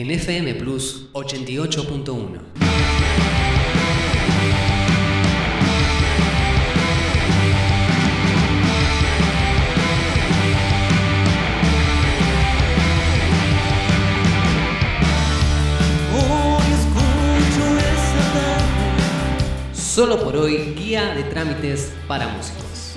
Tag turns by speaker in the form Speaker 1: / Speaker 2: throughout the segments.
Speaker 1: en FM Plus 88.1. Solo por hoy, guía de trámites para músicos.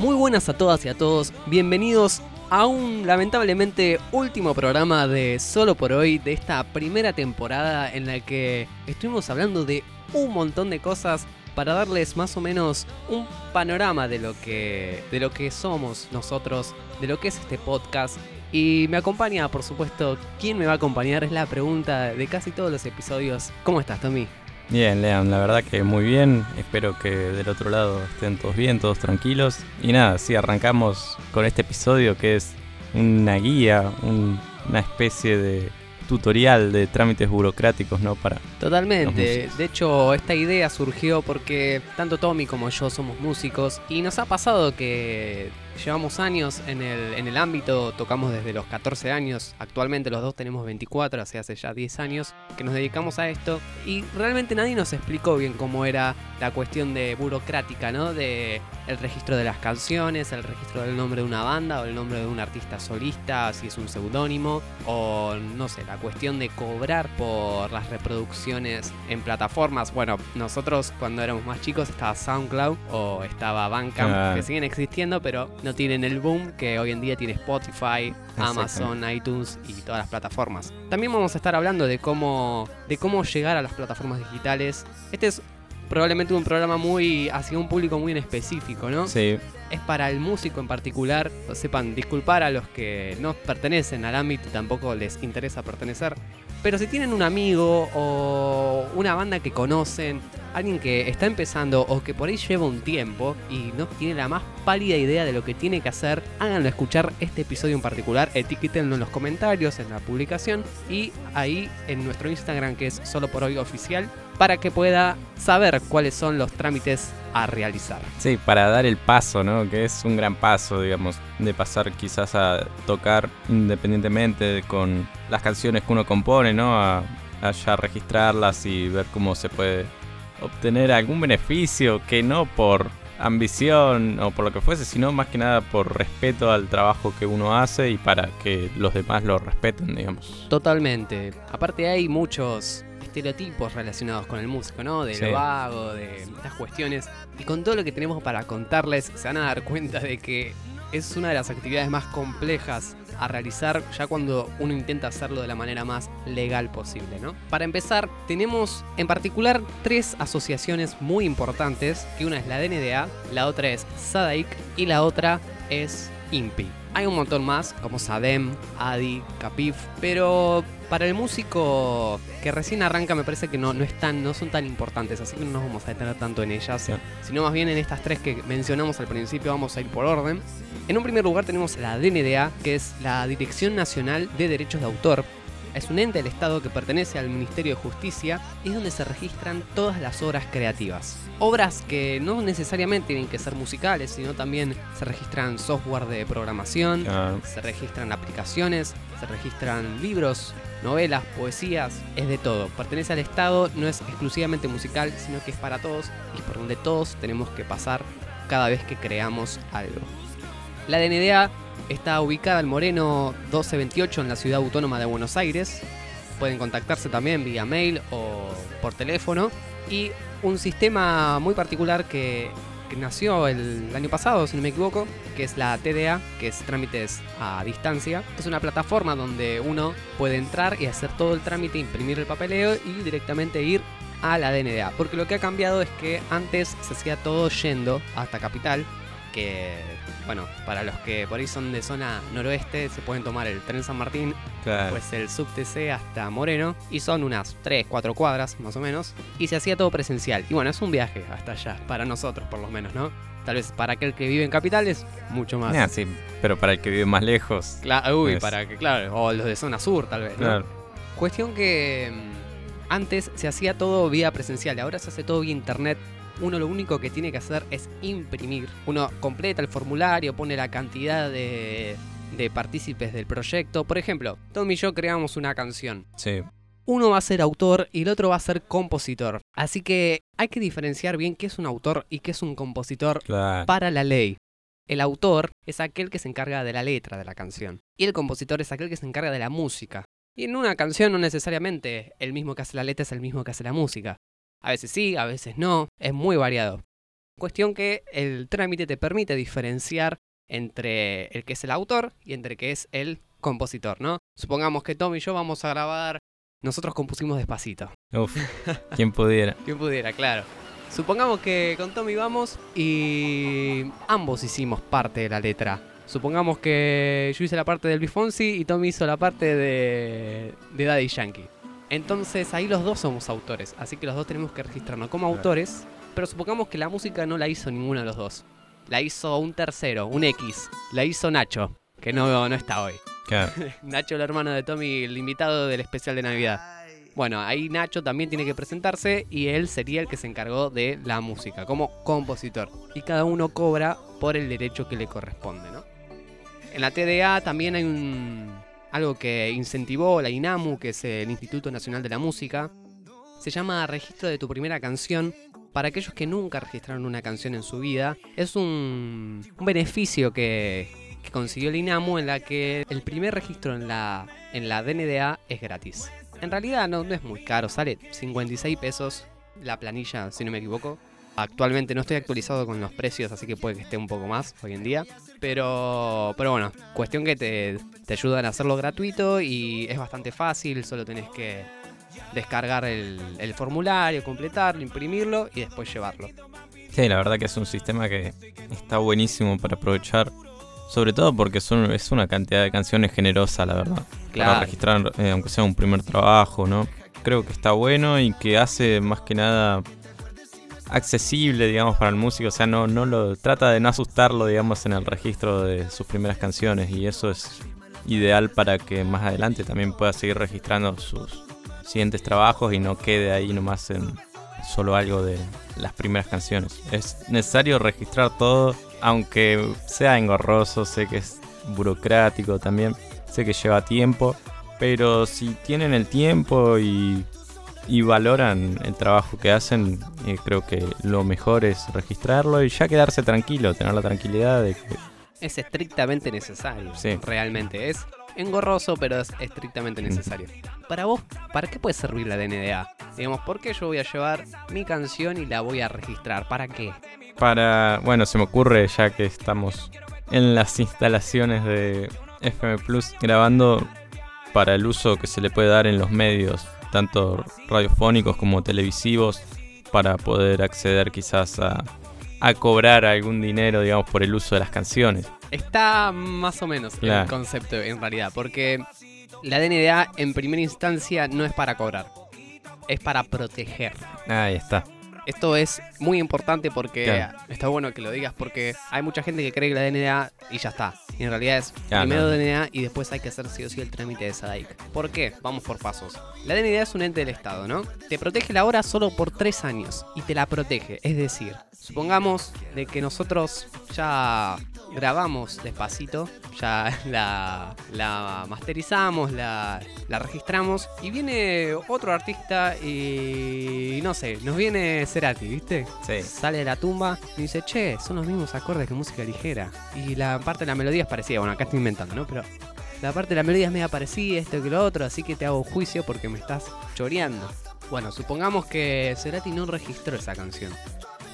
Speaker 1: Muy buenas a todas y a todos, bienvenidos a un lamentablemente último programa de Solo por hoy de esta primera temporada en la que estuvimos hablando de un montón de cosas para darles más o menos un panorama de lo que de lo que somos nosotros, de lo que es este podcast y me acompaña, por supuesto, ¿quién me va a acompañar? Es la pregunta de casi todos los episodios. ¿Cómo estás, Tommy?
Speaker 2: Bien, Leon, la verdad que muy bien. Espero que del otro lado estén todos bien, todos tranquilos. Y nada, sí, arrancamos con este episodio que es una guía, una especie de tutorial de trámites burocráticos, ¿no? Para
Speaker 1: Totalmente. De hecho, esta idea surgió porque tanto Tommy como yo somos músicos y nos ha pasado que llevamos años en el, en el ámbito, tocamos desde los 14 años, actualmente los dos tenemos 24, hace hace ya 10 años que nos dedicamos a esto y realmente nadie nos explicó bien cómo era la cuestión de burocrática, ¿no? De el registro de las canciones, el registro del nombre de una banda o el nombre de un artista solista, si es un seudónimo, o no sé, la cuestión de cobrar por las reproducciones en plataformas. Bueno, nosotros cuando éramos más chicos estaba SoundCloud o estaba Bandcamp,
Speaker 2: Ah.
Speaker 1: que siguen existiendo, pero no tienen el boom que hoy en día tiene Spotify, Amazon, iTunes y todas las plataformas. También vamos a estar hablando de cómo, de cómo llegar a las plataformas digitales. Este es probablemente un programa muy hacia un público muy en específico, ¿no?
Speaker 2: Sí,
Speaker 1: Es para el músico en particular. Sepan disculpar a los que no pertenecen al ámbito y tampoco les interesa pertenecer. Pero si tienen un amigo o una banda que conocen, alguien que está empezando o que por ahí lleva un tiempo y no tiene la más pálida idea de lo que tiene que hacer, háganlo escuchar este episodio en particular, etiquétenlo en los comentarios, en la publicación y ahí en nuestro Instagram que es solo por hoy oficial para que pueda saber cuáles son los trámites a realizar.
Speaker 2: sí, para dar el paso, ¿no? Que es un gran paso, digamos, de pasar quizás a tocar independientemente con las canciones que uno compone, ¿no? A, a ya registrarlas y ver cómo se puede obtener algún beneficio que no por ambición o por lo que fuese, sino más que nada por respeto al trabajo que uno hace y para que los demás lo respeten, digamos.
Speaker 1: Totalmente. Aparte hay muchos estereotipos relacionados con el músico, ¿no? De
Speaker 2: Sí.
Speaker 1: lo vago, de estas cuestiones. Y con todo lo que tenemos para contarles, se van a dar cuenta de que es una de las actividades más complejas a realizar ya cuando uno intenta hacerlo de la manera más legal posible, ¿no? Para empezar, tenemos en particular tres asociaciones muy importantes, que una es la DNDA, la otra es SADAIC y la otra es INPI. Hay un montón más, como SADEM, ADI, CAPIF, pero para el músico que recién arranca me parece que no, no, están, no son tan importantes, así que no nos vamos a detener tanto en ellas,
Speaker 2: Sí.
Speaker 1: sino más bien en estas tres que mencionamos al principio vamos a ir por orden. En un primer lugar tenemos la DNDA, que es la Dirección Nacional de Derechos de Autor. Es un ente del Estado que pertenece al Ministerio de Justicia y es donde se registran todas las obras creativas. Obras que no necesariamente tienen que ser musicales, sino también se registran software de programación, se registran aplicaciones, se registran libros, novelas, poesías, es de todo. Pertenece al Estado, no es exclusivamente musical, sino que es para todos y por donde todos tenemos que pasar cada vez que creamos algo. La DNDA está ubicada en Moreno 1228 en la ciudad autónoma de Buenos Aires. Pueden contactarse también vía mail o por teléfono. Y un sistema muy particular que, que nació el año pasado, si no me equivoco, que es la TDA, que es trámites a distancia. Es una plataforma donde uno puede entrar y hacer todo el trámite, imprimir el papeleo y directamente ir a la DNDA. Porque lo que ha cambiado es que antes se hacía todo yendo hasta Capital, que, bueno, para los que por ahí son de zona noroeste, se pueden tomar el tren San Martín,
Speaker 2: Claro.
Speaker 1: pues el sub TC hasta Moreno, y son unas 3, 4 cuadras más o menos, y se hacía todo presencial. Y bueno, es un viaje hasta allá, para nosotros por lo menos, ¿no? Tal vez para aquel que vive en capital es mucho más.
Speaker 2: Sí, pero para el que vive más lejos.
Speaker 1: Cla- uy,
Speaker 2: Es-
Speaker 1: para que, claro, o los de zona sur tal vez, ¿no?
Speaker 2: Claro.
Speaker 1: Cuestión que mm, antes se hacía todo vía presencial, ahora se hace todo vía internet. Uno lo único que tiene que hacer es imprimir. Uno completa el formulario, pone la cantidad de, de partícipes del proyecto. Por ejemplo, Tom y yo creamos una canción.
Speaker 2: Sí.
Speaker 1: Uno va a ser autor y el otro va a ser compositor. Así que hay que diferenciar bien qué es un autor y qué es un compositor
Speaker 2: Claro.
Speaker 1: para la ley. El autor es aquel que se encarga de la letra de la canción. Y el compositor es aquel que se encarga de la música. Y en una canción no necesariamente el mismo que hace la letra es el mismo que hace la música. A veces sí, a veces no. Es muy variado. Cuestión que el trámite te permite diferenciar entre el que es el autor y entre el que es el compositor, ¿no? Supongamos que Tom y yo vamos a grabar. Nosotros compusimos despacito.
Speaker 2: Uf, quien pudiera.
Speaker 1: Quien pudiera, claro. Supongamos que con Tommy vamos y ambos hicimos parte de la letra. Supongamos que yo hice la parte del Bifonsi y Tommy hizo la parte de, de Daddy Yankee. Entonces ahí los dos somos autores, así que los dos tenemos que registrarnos como autores, pero supongamos que la música no la hizo ninguno de los dos. La hizo un tercero, un X. La hizo Nacho, que no, no está hoy.
Speaker 2: Claro.
Speaker 1: Nacho, el hermano de Tommy, el invitado del especial de Navidad. Bueno, ahí Nacho también tiene que presentarse y él sería el que se encargó de la música como compositor. Y cada uno cobra por el derecho que le corresponde, ¿no? En la TDA también hay un algo que incentivó la INAMU, que es el Instituto Nacional de la Música. Se llama Registro de tu primera canción. Para aquellos que nunca registraron una canción en su vida, es un, beneficio que, que consiguió el INAMU en la que el primer registro en la, en la DNDA es gratis. En realidad no, no es muy caro, sale 56 pesos la planilla, si no me equivoco. Actualmente no estoy actualizado con los precios, así que puede que esté un poco más hoy en día. Pero, pero bueno, cuestión que te, te ayudan a hacerlo gratuito y es bastante fácil, solo tenés que descargar el, el formulario, completarlo, imprimirlo y después llevarlo.
Speaker 2: Sí, la verdad que es un sistema que está buenísimo para aprovechar. Sobre todo porque son, es una cantidad de canciones generosa, la verdad. Para
Speaker 1: Claro.
Speaker 2: registrar, eh, aunque sea un primer trabajo, ¿no? Creo que está bueno y que hace más que nada accesible, digamos, para el músico. O sea, no, no lo trata de no asustarlo, digamos, en el registro de sus primeras canciones. Y eso es ideal para que más adelante también pueda seguir registrando sus siguientes trabajos y no quede ahí nomás en solo algo de las primeras canciones. Es necesario registrar todo, aunque sea engorroso, sé que es burocrático también, sé que lleva tiempo, pero si tienen el tiempo y, y valoran el trabajo que hacen, eh, creo que lo mejor es registrarlo y ya quedarse tranquilo, tener la tranquilidad de que
Speaker 1: Es estrictamente necesario.
Speaker 2: Sí.
Speaker 1: Realmente es engorroso, pero es estrictamente necesario. Para vos, ¿para qué puede servir la DNDA? Digamos, ¿por qué yo voy a llevar mi canción y la voy a registrar? ¿Para qué?
Speaker 2: para, bueno, se me ocurre ya que estamos en las instalaciones de FM Plus grabando para el uso que se le puede dar en los medios, tanto radiofónicos como televisivos, para poder acceder quizás a, a cobrar algún dinero, digamos, por el uso de las canciones.
Speaker 1: Está más o menos el concepto en realidad, porque la DNDA en primera instancia no es para cobrar, es para proteger.
Speaker 2: Ahí está.
Speaker 1: Esto es muy importante porque
Speaker 2: Claro.
Speaker 1: está bueno que lo digas porque hay mucha gente que cree que la DNDA y ya está. Y en realidad es primero
Speaker 2: no.
Speaker 1: DNDA y después hay que hacer sí o sí el trámite de SADAIC. ¿Por qué? Vamos por pasos. La DNDA es un ente del Estado, ¿no? Te protege la hora solo por tres años y te la protege. Es decir, supongamos de que nosotros ya grabamos despacito, ya la, la masterizamos, la, la registramos y viene otro artista y no sé, nos viene Cerati, ¿viste?
Speaker 2: Sí.
Speaker 1: Sale de la tumba y dice, che, son los mismos acordes que música ligera. Y la parte de la melodía es parecida, bueno, acá estoy inventando, ¿no? Pero la parte de la melodía es media parecida, esto que lo otro, así que te hago juicio porque me estás choreando. Bueno, supongamos que Cerati no registró esa canción.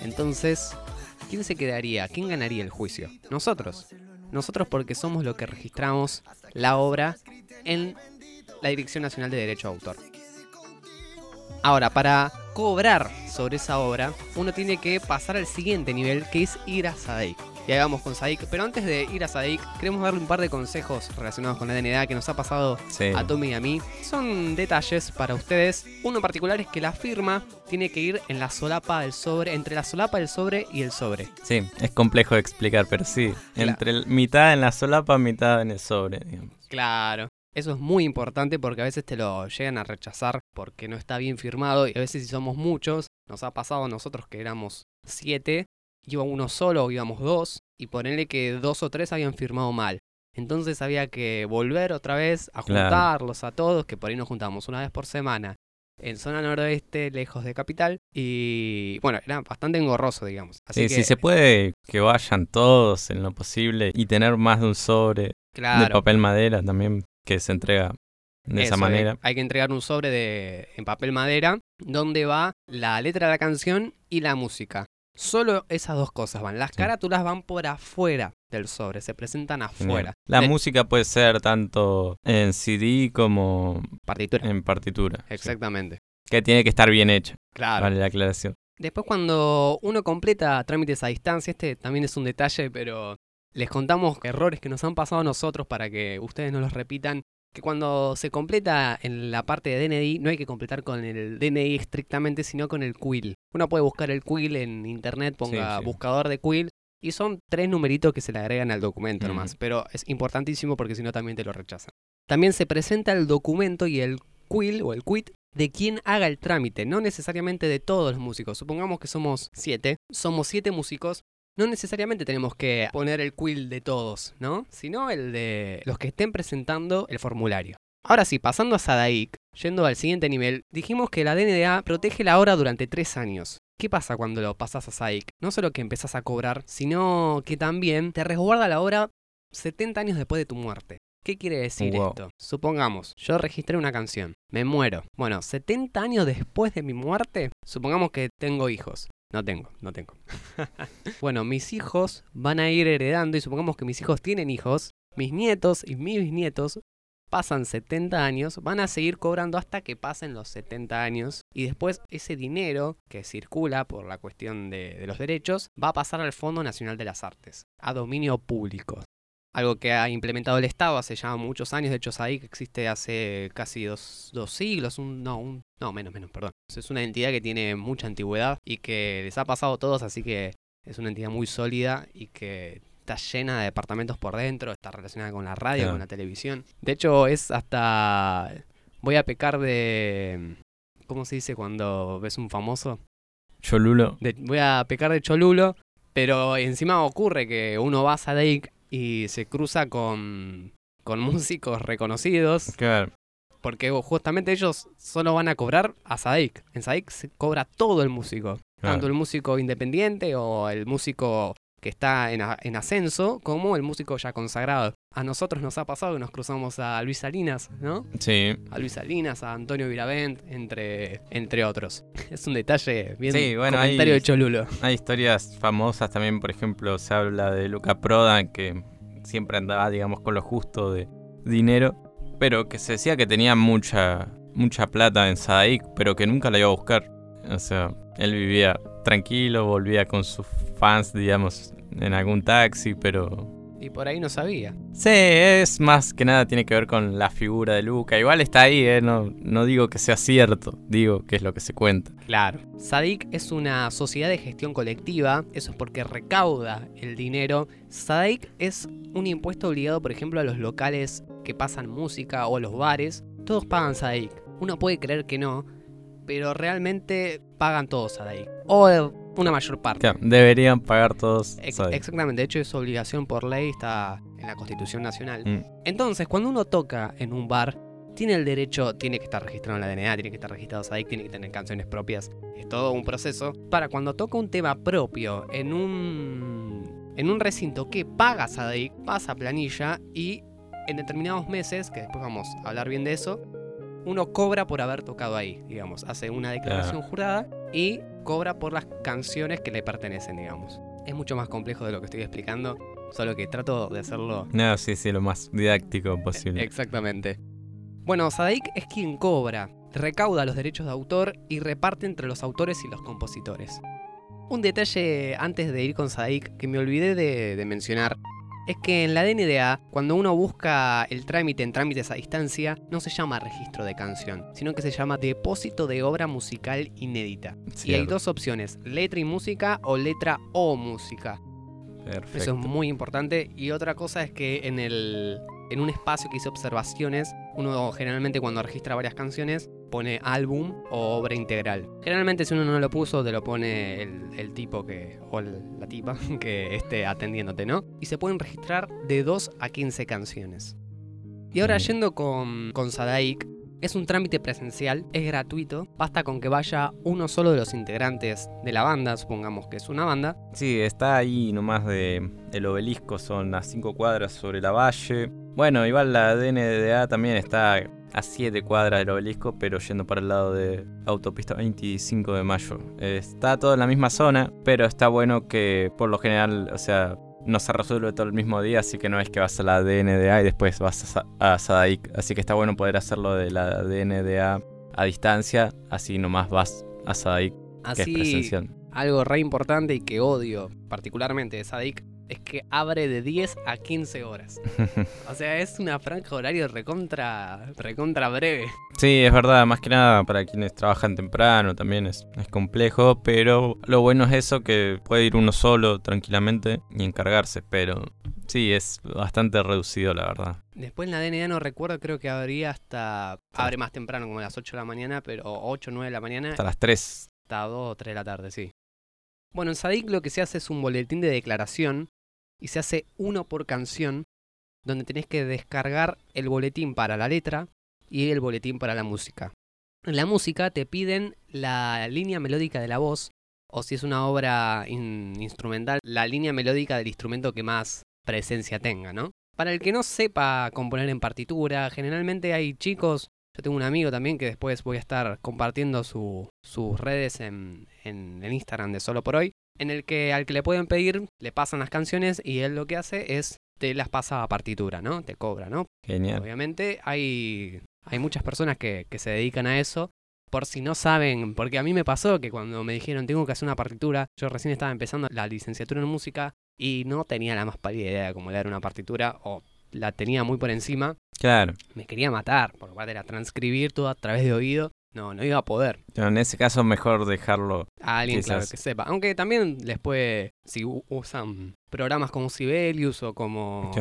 Speaker 1: Entonces, ¿quién se quedaría? ¿Quién ganaría el juicio? Nosotros. Nosotros porque somos los que registramos la obra en la Dirección Nacional de Derecho de Autor. Ahora, para cobrar sobre esa obra, uno tiene que pasar al siguiente nivel, que es ir a SADIC. Y ahí vamos con SADIC. Pero antes de ir a SADIC, queremos darle un par de consejos relacionados con la DNDA que nos ha pasado
Speaker 2: Sí.
Speaker 1: a Tommy y a mí. Son detalles para ustedes. Uno en particular es que la firma tiene que ir en la solapa del sobre, entre la solapa del sobre y el sobre.
Speaker 2: Sí, es complejo de explicar, pero sí.
Speaker 1: Claro.
Speaker 2: Entre el- mitad en la solapa, mitad en el sobre, digamos.
Speaker 1: Claro. Eso es muy importante porque a veces te lo llegan a rechazar porque no está bien firmado y a veces si somos muchos, nos ha pasado a nosotros que éramos siete, iba uno solo o íbamos dos, y ponerle que dos o tres habían firmado mal. Entonces había que volver otra vez a
Speaker 2: Claro.
Speaker 1: juntarlos a todos, que por ahí nos juntamos una vez por semana en zona noroeste, lejos de capital, y bueno, era bastante engorroso, digamos. Así
Speaker 2: Sí,
Speaker 1: que,
Speaker 2: si se puede que vayan todos en lo posible y tener más de un sobre de
Speaker 1: claro,
Speaker 2: papel madera también que se entrega de esa manera.
Speaker 1: eh, Hay que entregar un sobre de, en papel madera donde va la letra de la canción y la música. Solo esas dos cosas van. Las
Speaker 2: Sí.
Speaker 1: carátulas van por afuera del sobre, se presentan afuera.
Speaker 2: La
Speaker 1: De-
Speaker 2: música puede ser tanto en CD como
Speaker 1: partitura.
Speaker 2: en partitura. sí.
Speaker 1: Exactamente.
Speaker 2: Que tiene que estar bien hecha,
Speaker 1: Claro.
Speaker 2: vale la aclaración.
Speaker 1: Después cuando uno completa trámites a distancia, este también es un detalle, pero les contamos errores que nos han pasado a nosotros para que ustedes no los repitan. Que cuando se completa en la parte de DNI, no hay que completar con el DNI estrictamente, sino con el quill. Uno puede buscar el quill en internet, ponga
Speaker 2: Sí, sí.
Speaker 1: buscador de quill, y son tres numeritos que se le agregan al documento nomás.
Speaker 2: Ujú.
Speaker 1: Pero es importantísimo porque si no también te lo rechazan. También se presenta el documento y el quill o el quit de quien haga el trámite, no necesariamente de todos los músicos. Supongamos que somos siete, somos siete músicos. No necesariamente tenemos que poner el quill de todos, ¿no? Sino el de los que estén presentando el formulario. Ahora sí, pasando a Sadaik, yendo al siguiente nivel, dijimos que la DNDA protege la hora durante tres años. ¿Qué pasa cuando lo pasas a Sadaik? No solo que empezás a cobrar, sino que también te resguarda la hora 70 años después de tu muerte. ¿Qué quiere decir
Speaker 2: Wow.
Speaker 1: esto? Supongamos, yo registré una canción, me muero. Bueno, 70 años después de mi muerte, supongamos que tengo hijos. No tengo, no tengo. bueno, mis hijos van a ir heredando y supongamos que mis hijos tienen hijos, mis nietos y mis bisnietos pasan 70 años, van a seguir cobrando hasta que pasen los 70 años y después ese dinero que circula por la cuestión de, de los derechos va a pasar al Fondo Nacional de las Artes, a dominio público. Algo que ha implementado el Estado hace ya muchos años, de hecho SAIC existe hace casi dos, dos siglos, un, no, un, no, menos, menos, perdón. Es una entidad que tiene mucha antigüedad y que les ha pasado a todos, así que es una entidad muy sólida y que está llena de departamentos por dentro, está relacionada con la radio,
Speaker 2: Claro.
Speaker 1: con la televisión. De hecho, es hasta... Voy a pecar de... ¿Cómo se dice cuando ves un famoso?
Speaker 2: Cholulo.
Speaker 1: De- voy a pecar de cholulo, pero encima ocurre que uno va a Sadaic y se cruza con, con músicos reconocidos,
Speaker 2: Claro.
Speaker 1: porque justamente ellos solo van a cobrar a Sadaic. En Sadaic se cobra todo el músico, tanto el músico independiente o el músico que está en, en ascenso, como el músico ya consagrado. A nosotros nos ha pasado que nos cruzamos a Luis Salinas, ¿no?
Speaker 2: Sí.
Speaker 1: A Luis Salinas, a Antonio Viravent, entre, entre otros. Es un detalle bien
Speaker 2: Sí, bueno,
Speaker 1: comentario de Cholulo.
Speaker 2: Hay historias famosas también, por ejemplo, se habla de Luca Prodan, que siempre andaba, digamos, con lo justo de dinero, pero que se decía que tenía mucha, mucha plata en Sadaic, pero que nunca la iba a buscar. O sea, él vivía tranquilo, volvía con sus fans, digamos, en algún taxi, pero...
Speaker 1: Y por ahí no sabía.
Speaker 2: Sí, es más que nada tiene que ver con la figura de Luca. Igual está ahí, ¿eh? No, no digo que sea cierto, digo que es lo que se cuenta.
Speaker 1: Claro. SADIC es una sociedad de gestión colectiva, eso es porque recauda el dinero. SADIC es un impuesto obligado, por ejemplo, a los locales que pasan música o a los bares. Todos pagan SADIC. Uno puede creer que no, pero realmente pagan todos SADIC. O eh, una mayor parte.
Speaker 2: Claro, deberían pagar todos
Speaker 1: Ex-
Speaker 2: Sadaic.
Speaker 1: exactamente, de hecho es obligación por ley, está en la Constitución Nacional.
Speaker 2: Mm.
Speaker 1: Entonces, cuando uno toca en un bar, tiene el derecho, tiene que estar registrado en la DNA, tiene que estar registrado SADIC, tiene que tener canciones propias. Es todo un proceso. Para cuando toca un tema propio en un, en un recinto que paga SADIC, pasa planilla y en determinados meses, que después vamos a hablar bien de eso, uno cobra por haber tocado ahí, digamos. Hace una declaración jurada y cobra por las canciones que le pertenecen, digamos. Es mucho más complejo de lo que estoy explicando, solo que trato de hacerlo
Speaker 2: No, sí, sí, lo más didáctico posible.
Speaker 1: Exactamente. Bueno, Sadaik es quien cobra, recauda los derechos de autor y reparte entre los autores y los compositores. Un detalle antes de ir con Sadaik que me olvidé de, de mencionar es que en la DNDA, cuando uno busca el trámite en trámites a distancia, no se llama registro de canción, sino que se llama depósito de obra musical inédita. Y hay
Speaker 2: Cierto.
Speaker 1: dos opciones, letra y música o letra o música. Eso
Speaker 2: Perfecto.
Speaker 1: es muy importante. Y otra cosa es que en el, en un espacio que hice observaciones, uno generalmente cuando registra varias canciones pone álbum o obra integral. Generalmente si uno no lo puso te lo pone el, tipo que, o la tipa que esté atendiéndote, ¿no? Y se pueden registrar de 2 a 15 canciones. Y ahora yendo con, con Sadaik, es un trámite presencial, es gratuito, basta con que vaya uno solo de los integrantes de la banda, supongamos que es una banda.
Speaker 2: Sí, está ahí nomás de el obelisco, son a 5 cuadras sobre la valle. Bueno, igual la DNDA también está a 7 cuadras del obelisco, pero yendo para el lado de autopista 25 de mayo. Está todo en la misma zona, pero está bueno que por lo general, o sea, no se resuelve todo el mismo día, así que no es que vas a la DNDA y después vas a, Sadaik. Así que está bueno poder hacerlo de la DNDA a distancia, así nomás vas a Sadaik, que es presencial.
Speaker 1: Algo re importante y que odio particularmente de Sadaik es que abre de 10 a 15 horas. o sea, es una franja horario recontra, recontra breve.
Speaker 2: Sí, es verdad, más que nada para quienes trabajan temprano también es, es complejo, pero lo bueno es eso que puede ir uno solo tranquilamente y encargarse, pero sí, es bastante reducido la verdad.
Speaker 1: Después en la DNA no recuerdo, creo que habría hasta... Abre más temprano, como a las 8 de la mañana, pero 8 o 9 de la mañana.
Speaker 2: Hasta las 3.
Speaker 1: Hasta 2 o 3 de la tarde, sí. Bueno, en SADIC lo que se hace es un boletín de declaración y se hace uno por canción, donde tenés que descargar el boletín para la letra y el boletín para la música. En la música te piden la línea melódica de la voz, o si es una obra instrumental, la línea melódica del instrumento que más presencia tenga, ¿no? Para el que no sepa componer en partitura, generalmente hay chicos, yo tengo un amigo también que después voy a estar compartiendo sus redes en, en el Instagram de Solo por Hoy, en el que al que le pueden pedir le pasan las canciones y él lo que hace es te las pasa a partitura, ¿no? Te cobra, ¿no?
Speaker 2: Genial.
Speaker 1: Obviamente hay, hay muchas personas que, que se dedican a eso. Por si no saben, porque a mí me pasó que cuando me dijeron tengo que hacer una partitura, yo recién estaba empezando la licenciatura en música y no tenía la más pálida idea de cómo leer una partitura o la tenía muy por encima.
Speaker 2: Claro.
Speaker 1: Me quería matar, por lo cual era transcribir todo a través de oído no, no iba a poder.
Speaker 2: Pero en ese caso mejor dejarlo
Speaker 1: a alguien claro que sepa. Aunque también les puede, si usan programas como Sibelius o como,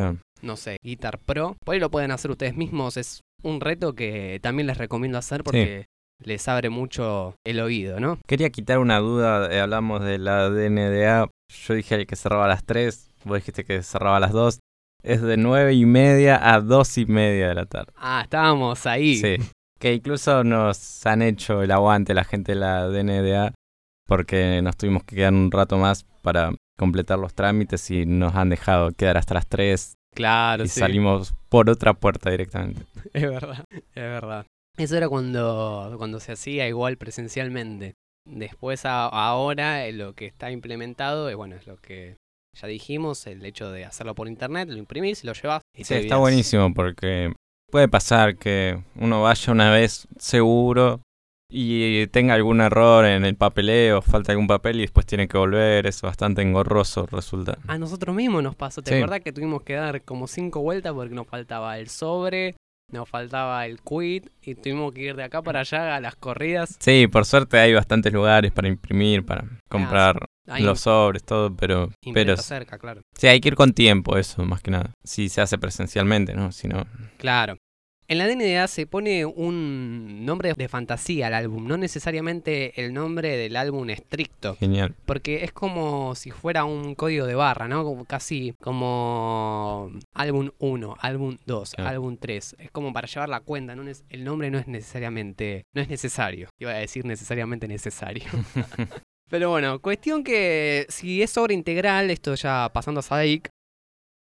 Speaker 1: no sé, Guitar Pro, por ahí lo pueden hacer ustedes mismos. Es un reto que también les recomiendo hacer porque les abre mucho el oído, ¿no?
Speaker 2: Quería quitar una duda, eh, hablamos de la DNDA. Yo dije que cerraba a las 3, vos dijiste que cerraba a las 2. Es de 9 y media a 2 y media de la tarde.
Speaker 1: Ah, estábamos ahí.
Speaker 2: Sí que incluso nos han hecho el aguante la gente de la DNDA porque nos tuvimos que quedar un rato más para completar los trámites y nos han dejado quedar hasta las 3.
Speaker 1: Claro,
Speaker 2: y salimos por otra puerta directamente.
Speaker 1: Es verdad, es verdad. Eso era cuando, cuando se hacía igual presencialmente. Después ahora lo que está implementado es bueno, es lo que ya dijimos, el hecho de hacerlo por internet, lo imprimís, lo llevas y
Speaker 2: Sí, está buenísimo porque puede pasar que uno vaya una vez seguro y tenga algún error en el papeleo, falta algún papel y después tiene que volver, es bastante engorroso resulta.
Speaker 1: A nosotros mismos nos pasó, ¿te acuerdas que tuvimos que dar como cinco vueltas porque nos faltaba el sobre, nos faltaba el quit y tuvimos que ir de acá para allá a las corridas?
Speaker 2: Sí, por suerte hay bastantes lugares para imprimir, para comprar los sobres, todo, pero... pero
Speaker 1: cerca, claro.
Speaker 2: Sí, hay que ir con tiempo, eso, más que nada. Si se hace presencialmente, ¿no? Si no...
Speaker 1: Claro. En la DNDA se pone un nombre de fantasía al álbum, no necesariamente el nombre del álbum estricto.
Speaker 2: Genial.
Speaker 1: Porque es como si fuera un código de barra, ¿no? Como casi como álbum 1, álbum 2, álbum 3. Es como para llevar la cuenta, ¿no? el nombre no es necesariamente, no es necesario. Iba a decir necesariamente necesario. Pero bueno, cuestión que si es obra integral, esto ya pasando a Sadaik,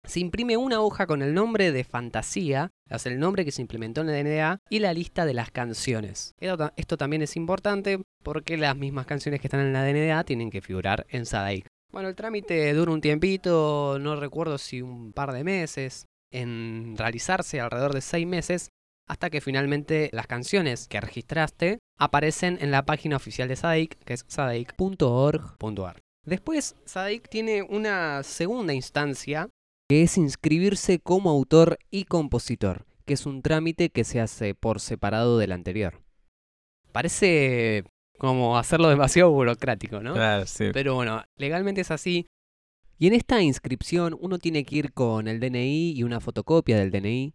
Speaker 1: se imprime una hoja con el nombre de fantasía, es el nombre que se implementó en la DNDA, y la lista de las canciones. Esto, también es importante porque las mismas canciones que están en la DNDA tienen que figurar en Sadaik. Bueno, el trámite dura un tiempito, no recuerdo si un par de meses, en realizarse alrededor de seis meses, hasta que finalmente las canciones que registraste aparecen en la página oficial de Sadaik, que es sadaik.org.ar. Después, Sadaik tiene una segunda instancia que es inscribirse como autor y compositor, que es un trámite que se hace por separado del anterior. Parece como hacerlo demasiado burocrático, ¿no?
Speaker 2: Claro, sí.
Speaker 1: Pero bueno, legalmente es así. Y en esta inscripción uno tiene que ir con el DNI y una fotocopia del DNI.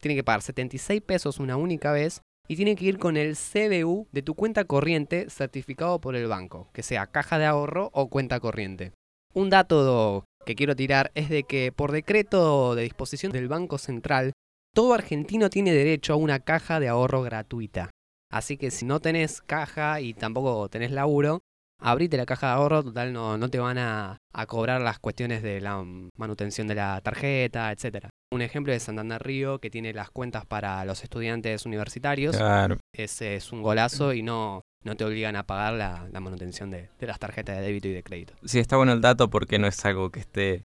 Speaker 1: Tiene que pagar 76 pesos una única vez y tiene que ir con el CBU de tu cuenta corriente certificado por el banco, que sea caja de ahorro o cuenta corriente. Un dato que quiero tirar es de que por decreto de disposición del Banco Central, todo argentino tiene derecho a una caja de ahorro gratuita. Así que si no tenés caja y tampoco tenés laburo, abrite la caja de ahorro, total no, no te van a, cobrar las cuestiones de la manutención de la tarjeta, etc. Un ejemplo es Santander Río, que tiene las cuentas para los estudiantes universitarios.
Speaker 2: Claro.
Speaker 1: Ese es un golazo y no, no te obligan a pagar la, manutención de, de, las tarjetas de débito y de crédito.
Speaker 2: Sí, está bueno el dato porque no es algo que esté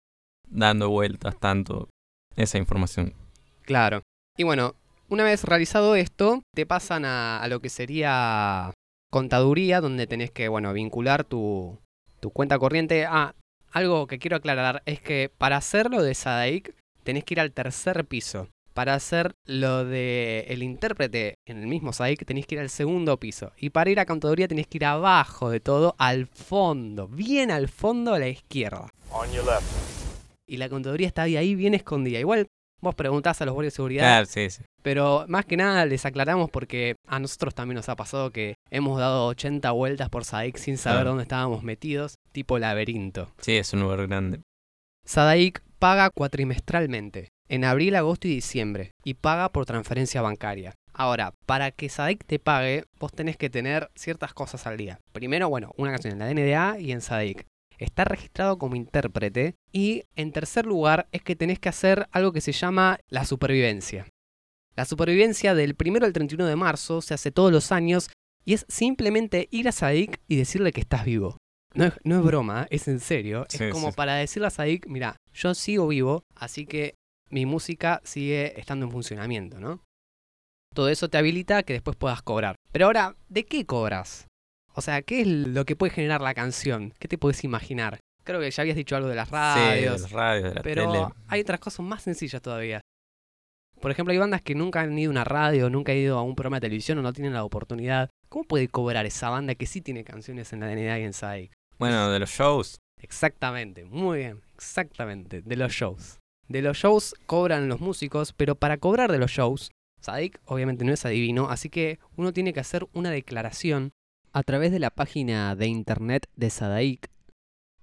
Speaker 2: dando vueltas tanto esa información.
Speaker 1: Claro. Y bueno, una vez realizado esto, te pasan a, a lo que sería contaduría, donde tenés que, bueno, vincular tu, tu cuenta corriente. Ah, algo que quiero aclarar es que para hacerlo de Sadaik tenés que ir al tercer piso. Para hacer lo de el intérprete en el mismo Sadaik tenés que ir al segundo piso. Y para ir a contaduría tenés que ir abajo de todo, al fondo, bien al fondo a la izquierda. Y la contaduría está ahí bien escondida. Igual Vos preguntás a los guardias de seguridad.
Speaker 2: Claro, sí, sí.
Speaker 1: Pero más que nada les aclaramos porque a nosotros también nos ha pasado que hemos dado 80 vueltas por Sadaik sin saber dónde estábamos metidos, tipo laberinto.
Speaker 2: Sí, es un lugar grande.
Speaker 1: Sadaik paga cuatrimestralmente, en abril, agosto y diciembre, y paga por transferencia bancaria. Ahora, para que Sadaik te pague, vos tenés que tener ciertas cosas al día. Primero, bueno, una canción en la DNDA y en Sadaik está registrado como intérprete. Y en tercer lugar es que tenés que hacer algo que se llama la supervivencia. La supervivencia del 1 al 31 de marzo se hace todos los años y es simplemente ir a Sadik y decirle que estás vivo. No es, no es broma, es en serio. es como para decirle a Sadik, mira, yo sigo vivo, así que mi música sigue estando en funcionamiento, ¿no? Todo eso te habilita que después puedas cobrar. Pero ahora, ¿de qué cobras? O sea, ¿qué es lo que puede generar la canción? ¿Qué te puedes imaginar? Creo que ya habías dicho algo de las radios.
Speaker 2: Sí, de las radios, de la
Speaker 1: pero hay otras cosas más sencillas todavía. Por ejemplo, hay bandas que nunca han ido a una radio, nunca han ido a un programa de televisión o no tienen la oportunidad. ¿Cómo puede cobrar esa banda que sí tiene canciones en la DND y en SAIC?
Speaker 2: Bueno, de los shows.
Speaker 1: Exactamente, muy bien, exactamente, de los shows. De los shows cobran los músicos, pero para cobrar de los shows, Sadik obviamente no es adivino, así que uno tiene que hacer una declaración a través de la página de internet de Sadaik,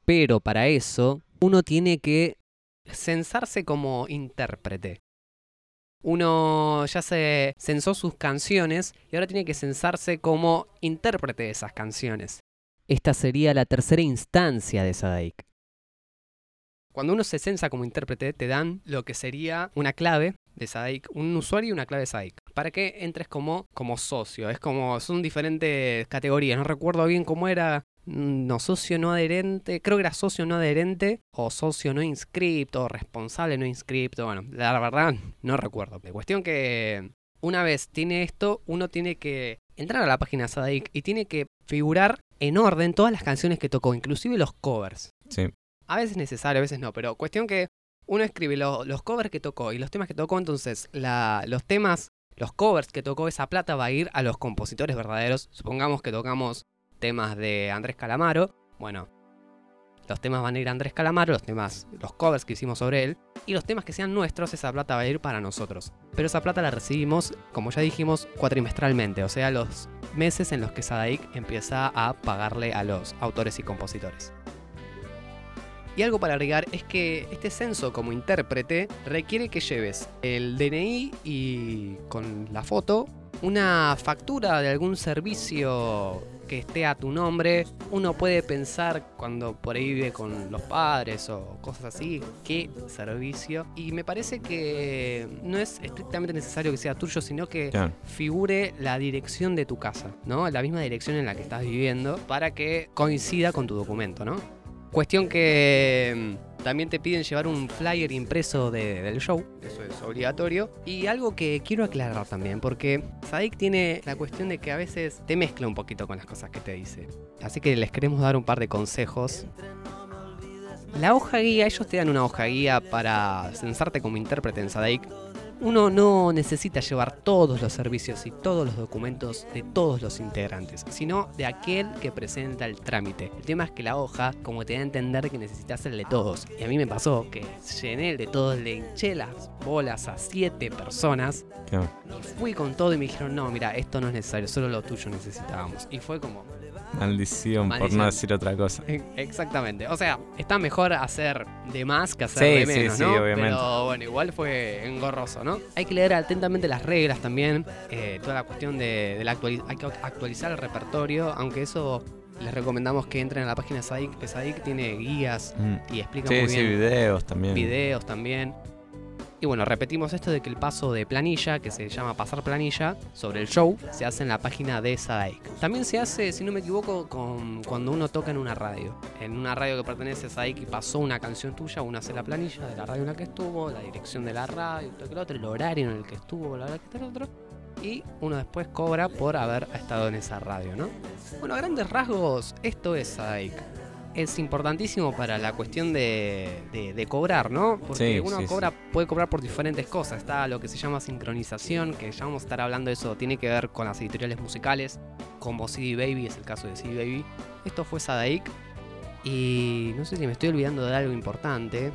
Speaker 1: pero para eso uno tiene que censarse como intérprete. Uno ya se censó sus canciones y ahora tiene que censarse como intérprete de esas canciones. Esta sería la tercera instancia de Sadaik. Cuando uno se censa como intérprete, te dan lo que sería una clave de Sadaik, un usuario y una clave de Sadaik, para que entres como, como socio. Es como, son diferentes categorías, no recuerdo bien cómo era, mm, no socio no adherente, creo que era socio no adherente, o socio no inscripto, o responsable no inscripto, bueno, la verdad no recuerdo. La cuestión que una vez tiene esto, uno tiene que entrar a la página de Sadaik y tiene que figurar en orden todas las canciones que tocó, inclusive los covers.
Speaker 2: Sí.
Speaker 1: A veces es necesario, a veces no, pero cuestión que uno escribe los covers que tocó y los temas que tocó, entonces los temas, los covers que tocó, esa plata va a ir a los compositores verdaderos. Supongamos que tocamos temas de Andrés Calamaro, bueno, los temas van a ir a Andrés Calamaro, los temas, los covers que hicimos sobre él, y los temas que sean nuestros, esa plata va a ir para nosotros. Pero esa plata la recibimos, como ya dijimos, cuatrimestralmente, o sea, los meses en los que Sadaik empieza a pagarle a los autores y compositores. Y algo para agregar es que este censo como intérprete requiere que lleves el DNI y con la foto una factura de algún servicio que esté a tu nombre. Uno puede pensar cuando por ahí vive con los padres o cosas así, qué servicio. Y me parece que no es estrictamente necesario que sea tuyo, sino que figure la dirección de tu casa, ¿no? La misma dirección en la que estás viviendo para que coincida con tu documento, ¿no? Cuestión que mm, también te piden llevar un flyer impreso del show, eso es obligatorio. Y algo que quiero aclarar también, porque Sadik tiene la cuestión de que a veces te mezcla un poquito con las cosas que te dice. Así que les queremos dar un par de consejos. La hoja guía, ellos te dan una hoja guía para censarte como intérprete en Sadik. Uno no necesita llevar todos los servicios y todos los documentos de todos los integrantes, sino de aquel que presenta el trámite. El tema es que la hoja, como te da a entender que necesitas el de todos. Y a mí me pasó que llené el de todos, le hinché las bolas a siete personas. Y fui con todo y me dijeron, no, mira, esto no es necesario, solo lo tuyo necesitábamos. Y fue como,
Speaker 2: Maldición, por no decir otra cosa.
Speaker 1: Exactamente. O sea, está mejor hacer de más que hacer de menos, sí, ¿no? Sí, obviamente. Pero bueno, igual fue engorroso, ¿no? Hay que leer atentamente las reglas también. Eh, toda la cuestión de, la hay que actualizar el repertorio, aunque eso les recomendamos que entren a la página de Sadik, que Sadik tiene guías mm. y explica muy bien. Sí,
Speaker 2: videos también.
Speaker 1: Videos también. Y bueno, repetimos esto de que el paso de planilla, que se llama pasar planilla, sobre el show, se hace en la página de Sadaik. También se hace, si no me equivoco, con, cuando uno toca en una radio. En una radio que pertenece a Sadaik y pasó una canción tuya, uno hace la planilla de la radio en la que estuvo, la dirección de la radio, el otro, el horario en el que estuvo, la hora que está el otro. Y uno después cobra por haber estado en esa radio, ¿no? Bueno, a grandes rasgos, esto es Sadaik es importantísimo para la cuestión de, cobrar, ¿no? Porque uno cobra, puede cobrar por diferentes cosas. Está lo que se llama sincronización, que ya vamos a estar hablando de eso, tiene que ver con las editoriales musicales, como CD Baby, es el caso de CD Baby. Esto fue Sadaik. Y no sé si me estoy olvidando de algo importante.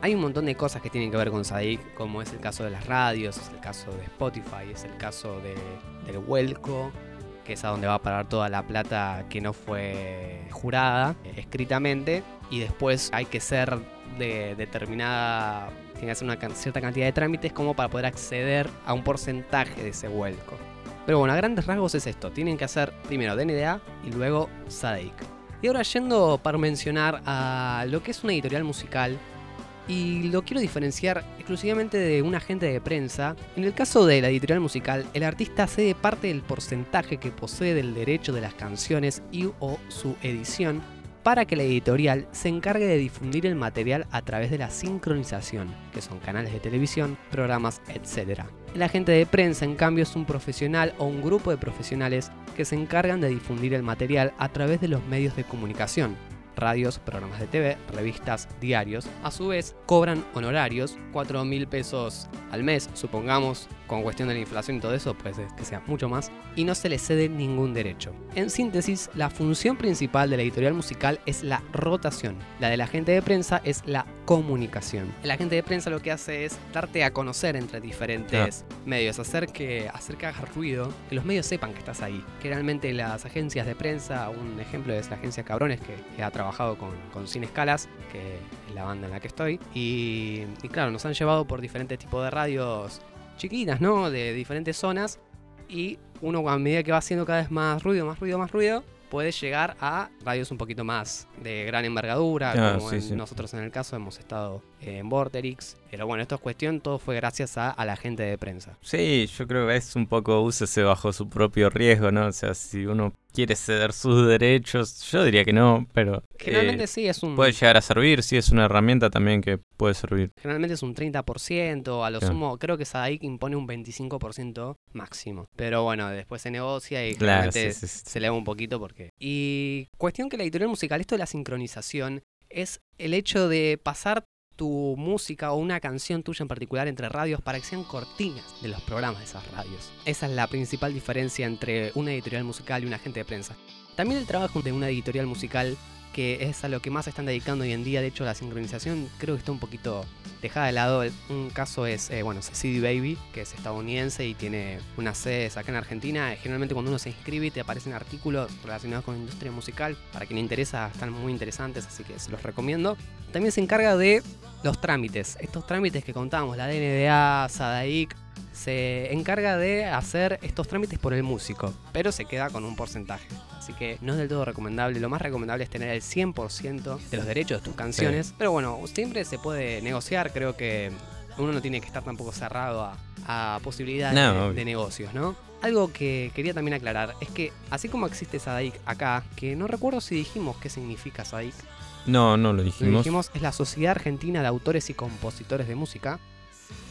Speaker 1: Hay un montón de cosas que tienen que ver con Sadaik, como es el caso de las radios, es el caso de Spotify, es el caso de, del Welco que es a donde va a parar toda la plata que no fue jurada eh, escritamente, y después hay que ser de determinada, tiene que hacer una cierta cantidad de trámites como para poder acceder a un porcentaje de ese vuelco. Pero bueno, a grandes rasgos es esto, tienen que hacer primero DNDA y luego SADIC. Y ahora yendo para mencionar a lo que es una editorial musical, y lo quiero diferenciar exclusivamente de un agente de prensa. En el caso de la editorial musical, el artista cede parte del porcentaje que posee del derecho de las canciones y o su edición para que la editorial se encargue de difundir el material a través de la sincronización, que son canales de televisión, programas, etc. El agente de prensa, en cambio, es un profesional o un grupo de profesionales que se encargan de difundir el material a través de los medios de comunicación, radios, programas de TV, revistas, diarios. A su vez, cobran honorarios, 4 mil pesos al mes, supongamos, con cuestión de la inflación y todo eso, pues que sea mucho más, y no se le cede ningún derecho. En síntesis, la función principal de la editorial musical es la rotación, la del agente de prensa es la comunicación. El agente de prensa lo que hace es darte a conocer entre diferentes medios, hacer que, hacer que haga ruido, que los medios sepan que estás ahí. Generalmente las agencias de prensa, un ejemplo es la agencia Cabrones, que ha trabajado con, con Sin Escalas, que es la banda en la que estoy, y, y claro, nos han llevado por diferentes tipos de radios chiquitas, ¿no? De diferentes zonas. Y uno a medida que va haciendo cada vez más ruido, más ruido, más ruido, puede llegar a radios un poquito más de gran envergadura, ah, como nosotros en el caso hemos estado en Vorterix. Pero bueno, esto es cuestión, todo fue gracias a, a, la gente de prensa.
Speaker 2: Sí, yo creo que es un poco úsese bajo su propio riesgo, ¿no? O sea, si uno quiere ceder sus derechos, yo diría que no, pero...
Speaker 1: Generalmente eh, sí es un...
Speaker 2: Puede llegar a servir, sí es una herramienta también que puede servir.
Speaker 1: Generalmente es un 30%, a lo sumo creo que Sadaik impone un 25% máximo. Pero bueno, después se negocia y generalmente se eleva un poquito porque... Y cuestión que la editorial musical, esto de la sincronización, es el hecho de pasar tu música o una canción tuya en particular entre radios para que sean cortinas de los programas de esas radios. Esa es la principal diferencia entre una editorial musical y un agente de prensa. También el trabajo de una editorial musical que es a lo que más se están dedicando hoy en día. De hecho, la sincronización creo que está un poquito dejada de lado. Un caso es, eh, bueno, CD Baby, que es estadounidense y tiene unas sedes acá en Argentina. Generalmente cuando uno se inscribe te aparecen artículos relacionados con la industria musical. Para quien le interesa, están muy interesantes, así que se los recomiendo. También se encarga de los trámites. Estos trámites que contábamos, la DNDA, SADAIC, se encarga de hacer estos trámites por el músico, pero se queda con un porcentaje. Así que no es del todo recomendable. Lo más recomendable es tener el 100% de los derechos de tus canciones. Pero bueno, siempre se puede negociar. Creo que uno no tiene que estar tampoco cerrado a, posibilidades de, negocios, ¿no? Algo que quería también aclarar es que así como existe SADIC acá, que no recuerdo si dijimos qué significa SADIC.
Speaker 2: No, no lo dijimos.
Speaker 1: Lo dijimos, es la Sociedad Argentina de Autores y Compositores de Música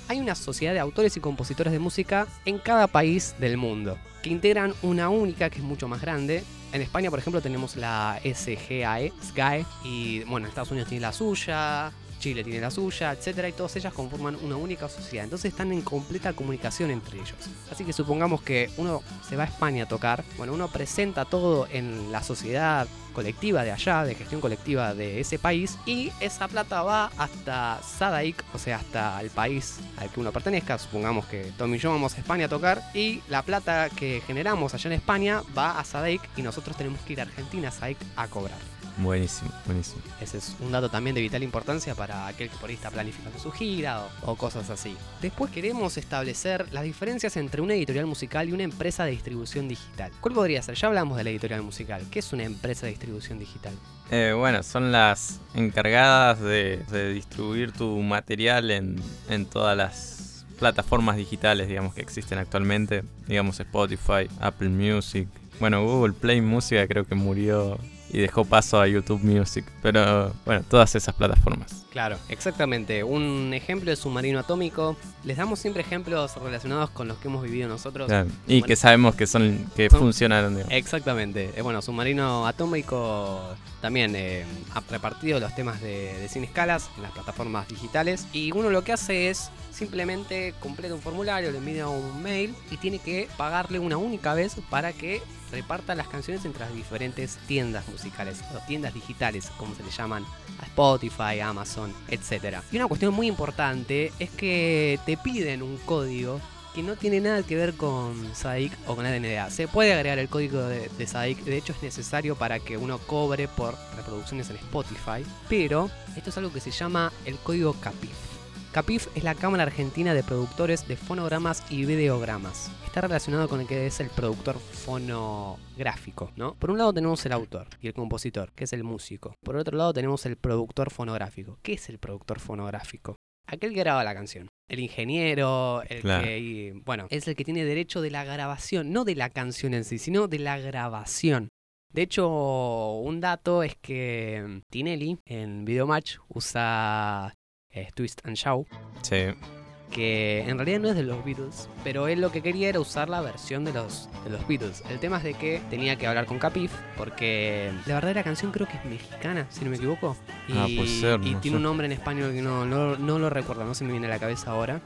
Speaker 1: hay una sociedad de autores y compositores de música en cada país del mundo, que integran una única que es mucho más grande. En España, por ejemplo, tenemos la SGAE, SGAE y bueno, en Estados Unidos tiene la suya, Chile tiene la suya, etcétera, y todas ellas conforman una única sociedad. Entonces están en completa comunicación entre ellos. Así que supongamos que uno se va a España a tocar, bueno, uno presenta todo en la sociedad colectiva de allá, de gestión colectiva de ese país, y esa plata va hasta Sadaik, o sea, hasta el país al que uno pertenezca. Supongamos que Tommy y yo vamos a España a tocar, y la plata que generamos allá en España va a Sadaik y nosotros tenemos que ir a Argentina, a Sadaik, a cobrar.
Speaker 2: Buenísimo, buenísimo.
Speaker 1: Ese es un dato también de vital importancia para aquel que por ahí está planificando su gira o, o, cosas así. Después queremos establecer las diferencias entre una editorial musical y una empresa de distribución digital. ¿Cuál podría ser? Ya hablamos de la editorial musical. ¿Qué es una empresa de distribución digital?
Speaker 2: Eh, bueno, son las encargadas de, de distribuir tu material en, en todas las plataformas digitales, digamos, que existen actualmente. Digamos Spotify, Apple Music. Bueno, Google Play Música creo que murió y dejó paso a YouTube Music. Pero bueno, todas esas plataformas.
Speaker 1: Claro, exactamente. Un ejemplo de submarino atómico. Les damos siempre ejemplos relacionados con los que hemos vivido nosotros.
Speaker 2: Claro. Y bueno, que sabemos que son que son, funcionaron. Digamos.
Speaker 1: Exactamente. Eh, bueno, submarino atómico también eh, ha repartido los temas de, de sin escalas en las plataformas digitales. Y uno lo que hace es simplemente completa un formulario, le envía un mail y tiene que pagarle una única vez para que reparta las canciones entre las diferentes tiendas musicales o tiendas digitales, como se le llaman a Spotify, Amazon, etc. Y una cuestión muy importante es que te piden un código que no tiene nada que ver con SADIC o con la DNDA. Se puede agregar el código de, de SADIC, de hecho es necesario para que uno cobre por reproducciones en Spotify, pero esto es algo que se llama el código CAPIF. CAPIF es la Cámara Argentina de Productores de Fonogramas y Videogramas. Está relacionado con el que es el productor fonográfico, ¿no? Por un lado tenemos el autor y el compositor, que es el músico. Por otro lado tenemos el productor fonográfico. ¿Qué es el productor fonográfico? Aquel que graba la canción. El ingeniero, el claro. que, bueno, es el que tiene derecho de la grabación, no de la canción en sí, sino de la grabación. De hecho, un dato es que Tinelli en Videomatch usa eh, Twist and Shout.
Speaker 2: Sí.
Speaker 1: Que en realidad no es de los Beatles, pero él lo que quería era usar la versión de los, de los Beatles. El tema es de que tenía que hablar con Capif, porque la verdadera canción creo que es mexicana, si no me equivoco. Y,
Speaker 2: ah, puede ser,
Speaker 1: y tiene un nombre en español que no, no, no lo recuerdo, no se me viene a la cabeza ahora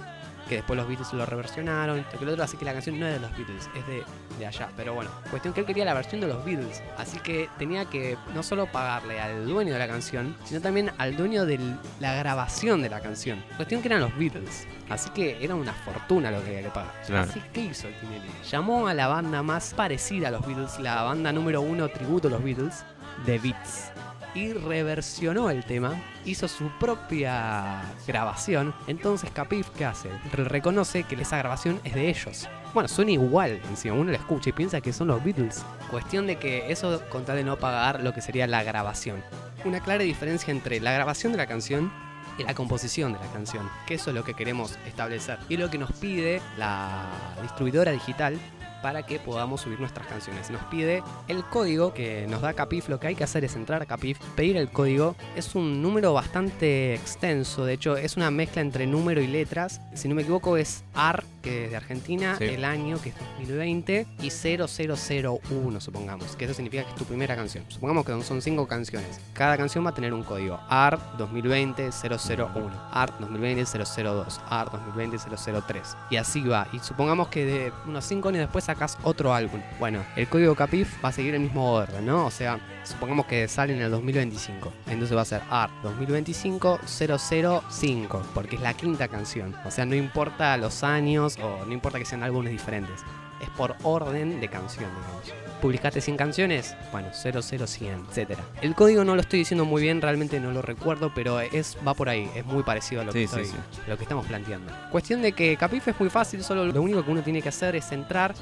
Speaker 1: que después los Beatles lo reversionaron, esto que lo otro, así que la canción no es de los Beatles, es de, de allá. Pero bueno, cuestión que él quería la versión de los Beatles, así que tenía que no solo pagarle al dueño de la canción, sino también al dueño de la grabación de la canción. Cuestión que eran los Beatles, así que era una fortuna lo que había que pagar.
Speaker 2: Claro.
Speaker 1: Así que hizo el Tinelli. Llamó a la banda más parecida a los Beatles, la banda número uno tributo a los Beatles, The Beats y reversionó el tema, hizo su propia grabación. Entonces Capif, ¿qué hace? Reconoce que esa grabación es de ellos. Bueno, suena igual, encima uno la escucha y piensa que son los Beatles. Cuestión de que eso con tal de no pagar lo que sería la grabación. Una clara diferencia entre la grabación de la canción y la composición de la canción, que eso es lo que queremos establecer y lo que nos pide la distribuidora digital para que podamos subir nuestras canciones. Nos pide el código que nos da Capif. Lo que hay que hacer es entrar a Capif, pedir el código. Es un número bastante extenso. De hecho, es una mezcla entre número y letras. Si no me equivoco, es AR, que es de Argentina,
Speaker 2: Sí.
Speaker 1: el año, que es 2020, y 0001, supongamos. Que eso significa que es tu primera canción. Supongamos que son cinco canciones. Cada canción va a tener un código. AR 2020 001, AR 2020 002, AR 2020 003. Y así va. Y supongamos que de unos 5 años después sacas otro álbum. Bueno, el código CAPIF va a seguir el mismo orden, ¿no? O sea, supongamos que sale en el 2025. Entonces va a ser AR 2025 005, porque es la quinta canción. O sea, no importa los años o no importa que sean álbumes diferentes. Es por orden de canción, digamos. ¿Publicaste 100 canciones? Bueno, 00100, etc. El código no lo estoy diciendo muy bien, realmente no lo recuerdo, pero es va por ahí, es muy parecido a lo, que,
Speaker 2: Sí, sí,
Speaker 1: estoy-
Speaker 2: sí.
Speaker 1: lo que estamos planteando. Cuestión de que Capif es muy fácil, solo lo único que uno tiene que hacer es entrar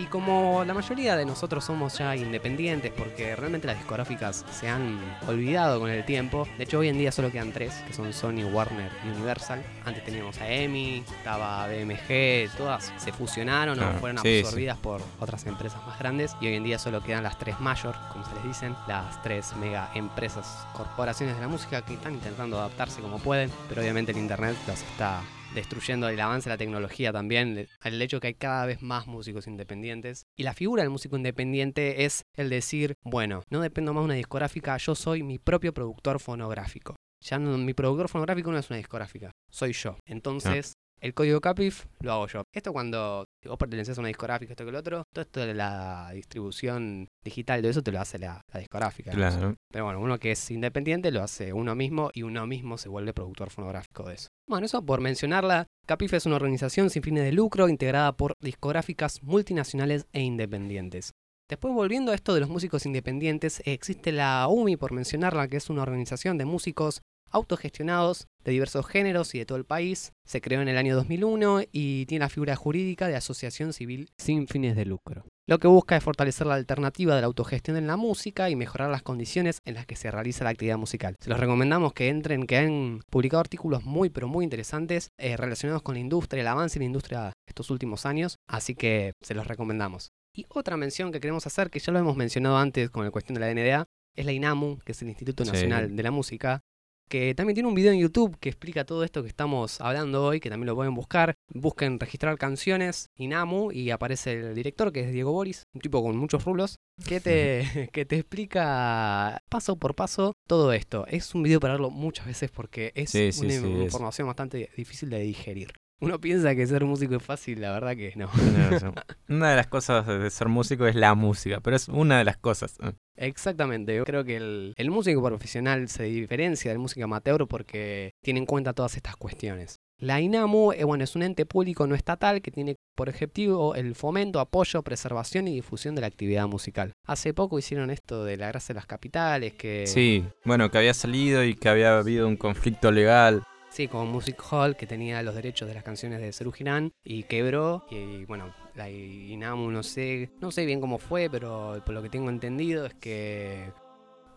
Speaker 1: y como la mayoría de nosotros somos ya independientes porque realmente las discográficas se han olvidado con el tiempo, de hecho hoy en día solo quedan tres, que son Sony, Warner y Universal. Antes teníamos a EMI, estaba BMG, todas se fusionaron o fueron
Speaker 2: sí, sí.
Speaker 1: absorbidas por otras empresas más grandes y hoy en día solo quedan las tres mayor, como se les dicen, las tres mega empresas, corporaciones de la música que están intentando adaptarse como pueden, pero obviamente el internet los está destruyendo el avance de la tecnología también, el hecho que hay cada vez más músicos independientes. Y la figura del músico independiente es el decir, bueno, no dependo más de una discográfica, yo soy mi propio productor fonográfico. ya no- mi productor fonográfico no es una discográfica, soy yo. Entonces, el código CAPIF lo hago yo. Esto cuando vos perteneces a una discográfica, esto que el otro, todo esto de la distribución digital, de eso te lo hace la, la discográfica.
Speaker 2: Claro.
Speaker 1: Pero bueno, uno que es independiente lo hace uno mismo y uno mismo se vuelve productor fonográfico de eso. Bueno, eso por mencionarla, Capif es una organización sin fines de lucro integrada por discográficas multinacionales e independientes. Después volviendo a esto de los músicos independientes, existe la UMI por mencionarla, que es una organización de músicos autogestionados de diversos géneros y de todo el país. Se creó en el año 2001 y tiene la figura jurídica de asociación civil sin fines de lucro. Lo que busca es fortalecer la alternativa de la autogestión en la música y mejorar las condiciones en las que se realiza la actividad musical. Se los recomendamos que entren, que han publicado artículos muy pero muy interesantes eh, relacionados con la industria, el avance en la industria estos últimos años, así que se los recomendamos. Y otra mención que queremos hacer, que ya lo hemos mencionado antes con la cuestión de la NDA, es la INAMU, que es el Instituto
Speaker 2: Sí.
Speaker 1: Nacional de la Música, que también tiene un video en YouTube que explica todo esto que estamos hablando hoy, que también lo pueden buscar. Busquen registrar canciones, INAMU, y aparece el director, que es Diego Boris, un tipo con muchos rulos, que te, que te explica paso por paso todo esto. Es un video para verlo muchas veces porque es
Speaker 2: Sí, sí,
Speaker 1: una
Speaker 2: sí, es.
Speaker 1: información bastante difícil de digerir. Uno piensa que ser músico es fácil, la verdad que no.
Speaker 2: Una de las cosas de ser músico es la música, pero es una de las cosas. ¿eh?
Speaker 1: Exactamente, yo creo que el, el músico profesional se diferencia del músico amateur porque tiene en cuenta todas estas cuestiones. La INAMU eh, bueno, es un ente público no estatal que tiene por objetivo el fomento, apoyo, preservación y difusión de la actividad musical. Hace poco hicieron esto de la Gracia de las Capitales, que
Speaker 2: Sí, bueno, que había salido y que había habido un conflicto legal.
Speaker 1: Sí, con Music Hall, que tenía los derechos de las canciones de Serú Girán y quebró. Y bueno, la INAMU no sé, no sé bien cómo fue, pero por lo que tengo entendido es que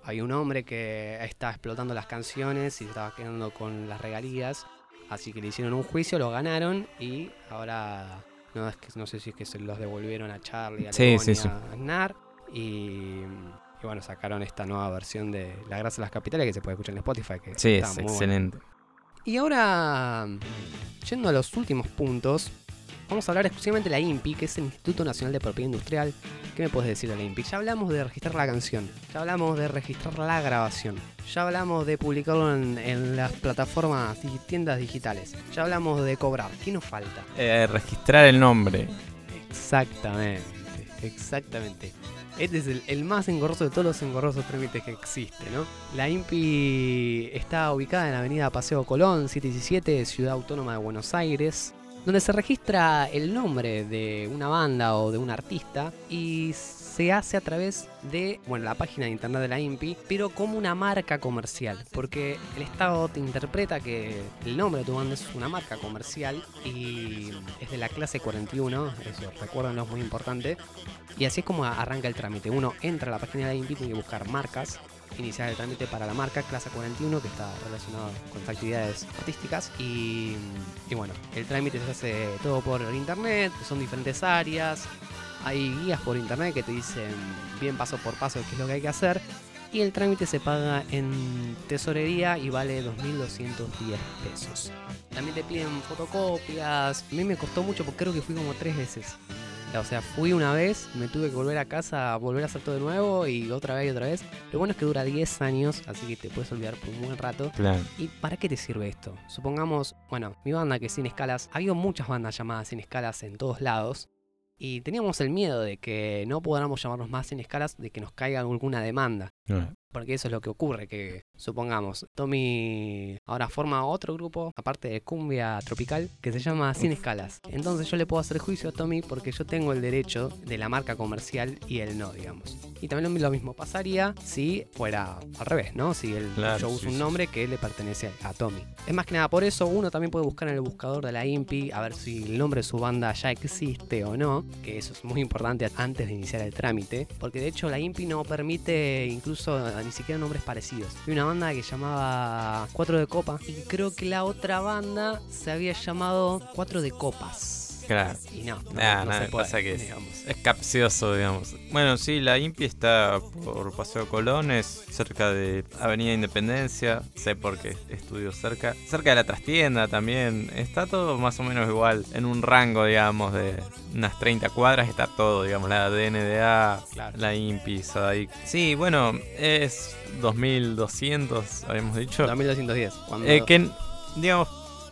Speaker 1: hay un hombre que está explotando las canciones y estaba quedando con las regalías. Así que le hicieron un juicio, lo ganaron y ahora no, es que, no sé si es que se los devolvieron a Charlie, a
Speaker 2: Sí,
Speaker 1: León
Speaker 2: sí,
Speaker 1: a Aznar. Y, y bueno, sacaron esta nueva versión de La Gracia de las Capitales que se puede escuchar en Spotify. Que
Speaker 2: Sí,
Speaker 1: está
Speaker 2: es
Speaker 1: muy
Speaker 2: excelente.
Speaker 1: Y ahora, yendo a los últimos puntos, vamos a hablar exclusivamente de la INPI, que es el Instituto Nacional de Propiedad Industrial. ¿Qué me puedes decir de la INPI? Ya hablamos de registrar la canción, ya hablamos de registrar la grabación, ya hablamos de publicarlo en, en las plataformas y tiendas digitales, ya hablamos de cobrar. ¿Qué nos falta?
Speaker 2: Eh, registrar el nombre.
Speaker 1: Exactamente, exactamente. Este es el, más engorroso de todos los engorrosos trámites que existe, ¿no? La INPI está ubicada en la avenida Paseo Colón, 717, Ciudad Autónoma de Buenos Aires, donde se registra el nombre de una banda o de un artista y se hace a través de, bueno, la página de internet de la INPI, pero como una marca comercial, porque el Estado te interpreta que el nombre de tu banda es una marca comercial y es de la clase 41, eso recuérdenlo, es muy importante. Y así es como arranca el trámite. Uno entra a la página de la INPI, tiene que buscar marcas, iniciar el trámite para la marca clase 41 que está relacionado con actividades artísticas y bueno, el trámite se hace todo por internet, son diferentes áreas, hay guías por internet que te dicen bien paso por paso qué es lo que hay que hacer y el trámite se paga en tesorería y vale 2.210 pesos. También te piden fotocopias, a mí me costó mucho porque creo que fui como tres veces. O sea, fui una vez, me tuve que volver a casa, volver a hacer todo de nuevo y otra vez y otra vez. Lo bueno es que dura 10 años, así que te puedes olvidar por un buen rato.
Speaker 2: Claro.
Speaker 1: ¿Y para qué te sirve esto? Supongamos, bueno, mi banda que es Sin Escalas, ha habido muchas bandas llamadas Sin Escalas en todos lados. Y teníamos el miedo de que no podamos llamarnos más Sin Escalas, de que nos caiga alguna demanda. Porque eso es lo que ocurre, que supongamos, Tommy ahora forma otro grupo, aparte de cumbia tropical, que se llama Sin Escalas. Entonces yo le puedo hacer juicio a Tommy porque yo tengo el derecho de la marca comercial y él no, digamos. Y también lo mismo pasaría si fuera al revés, ¿no? Si él,
Speaker 2: Claro,
Speaker 1: yo uso
Speaker 2: sí,
Speaker 1: un
Speaker 2: sí.
Speaker 1: nombre que le pertenece a Tommy. Es más que nada por eso, uno también puede buscar en el buscador de la INPI a ver si el nombre de su banda ya existe o no, que eso es muy importante antes de iniciar el trámite, porque de hecho la INPI no permite incluso ni siquiera nombres parecidos. Hay una que llamaba Cuatro de Copa y creo que la otra banda se había llamado Cuatro de Copas.
Speaker 2: Claro.
Speaker 1: Y no, no,
Speaker 2: Nah,
Speaker 1: no
Speaker 2: nah,
Speaker 1: se puede,
Speaker 2: pasa que es-
Speaker 1: digamos.
Speaker 2: Es capcioso, digamos. Bueno, sí, la INPI está por Paseo Colón, es cerca de Avenida Independencia. Sé porque estudio cerca. Cerca de la trastienda también. Está todo más o menos igual. En un rango, digamos, de unas 30 cuadras está todo, digamos. La DNDA,
Speaker 1: Claro.
Speaker 2: la INPI, Sadaic. Sí, bueno, es 2200, habíamos dicho.
Speaker 1: 2210. Cuando...
Speaker 2: Eh, que, digamos,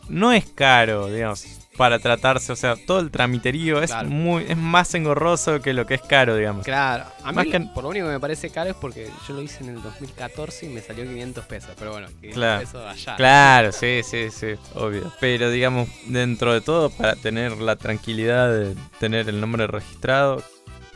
Speaker 2: no es caro, digamos, para tratarse. O sea, todo el tramiterío es
Speaker 1: Claro.
Speaker 2: muy es más engorroso que lo que es caro, digamos.
Speaker 1: Claro, a mí
Speaker 2: Más que-
Speaker 1: por lo único que me parece caro es porque yo lo hice en el 2014 y me salió 500 pesos. Pero bueno, 500
Speaker 2: Claro.
Speaker 1: pesos allá.
Speaker 2: Claro, sí, sí, sí, obvio. Pero digamos, dentro de todo, para tener la tranquilidad de tener el nombre registrado,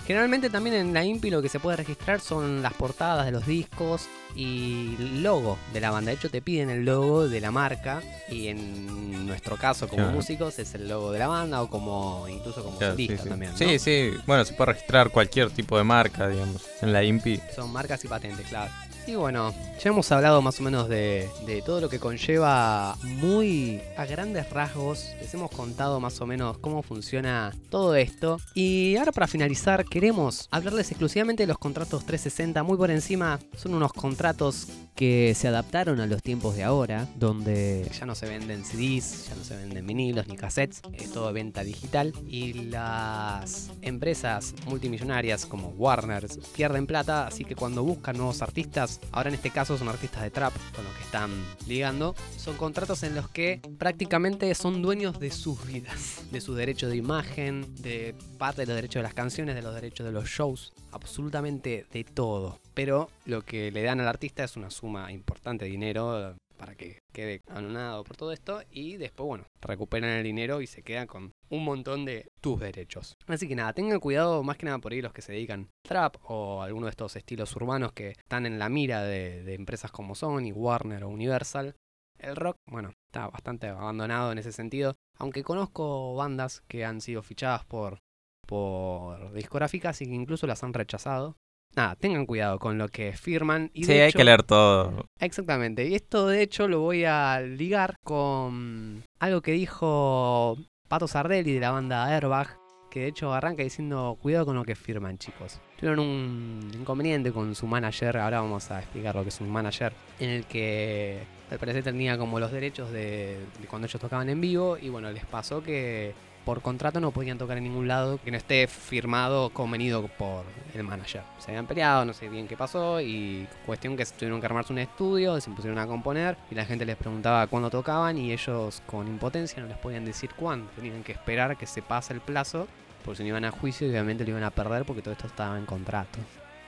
Speaker 1: Generalmente también en la INPI lo que se puede registrar son las portadas de los discos y el logo de la banda. De hecho, te piden el logo de la marca y en nuestro caso como
Speaker 2: Claro.
Speaker 1: músicos es el logo de la banda o como incluso como
Speaker 2: claro,
Speaker 1: solista
Speaker 2: sí.
Speaker 1: también. ¿no?
Speaker 2: Sí, sí, bueno, se puede registrar cualquier tipo de marca, digamos, en la INPI.
Speaker 1: Son marcas y patentes, claro. Y bueno, ya hemos hablado más o menos de, todo lo que conlleva muy a grandes rasgos. Les hemos contado más o menos cómo funciona todo esto. Y ahora para finalizar, queremos hablarles exclusivamente de los contratos 360. Muy por encima, son unos contratos que se adaptaron a los tiempos de ahora, donde ya no se venden CDs, ya no se venden vinilos ni cassettes, es todo venta digital. Y las empresas multimillonarias como Warner pierden plata, así que cuando buscan nuevos artistas, ahora en este caso son artistas de trap con los que están ligando, son contratos en los que prácticamente son dueños de sus vidas, de su derecho de imagen, de parte de los derechos de las canciones, de los derechos de los shows, absolutamente de todo. Pero lo que le dan al artista es una suma importante de dinero para que quede anonado por todo esto y después, bueno, recuperan el dinero y se quedan con un montón de tus derechos. Así que nada, tengan cuidado más que nada por ahí los que se dedican trap o alguno de estos estilos urbanos que están en la mira de, de empresas como Sony, Warner o Universal. El rock, bueno, está bastante abandonado en ese sentido, aunque conozco bandas que han sido fichadas por, por discográficas y que incluso las han rechazado. Nada, tengan cuidado con lo que firman. Y
Speaker 2: sí,
Speaker 1: de
Speaker 2: hay
Speaker 1: hecho-
Speaker 2: que leer todo.
Speaker 1: Exactamente. Y esto de hecho lo voy a ligar con algo que dijo Pato Sardelli de la banda Airbag. Que de hecho arranca diciendo cuidado con lo que firman chicos. Tuvieron un inconveniente con su manager, ahora vamos a explicar lo que es un manager, en el que al parecer tenía como los derechos de, de cuando ellos tocaban en vivo y bueno, les pasó que por contrato no podían tocar en ningún lado que no esté firmado convenido por el manager. Se habían peleado, no sé bien qué pasó y cuestión que tuvieron que armarse un estudio, se pusieron a componer y la gente les preguntaba cuándo tocaban y ellos con impotencia no les podían decir cuándo. Tenían que esperar que se pase el plazo porque si no iban a juicio obviamente lo iban a perder porque todo esto estaba en contrato.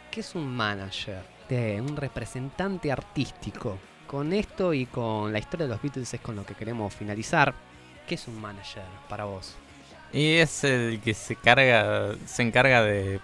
Speaker 1: ¿Qué es un manager? Un representante artístico. Con esto y con la historia de los Beatles es con lo que queremos finalizar. ¿Qué es un manager para vos?
Speaker 2: Y es el que se carga, se encarga de,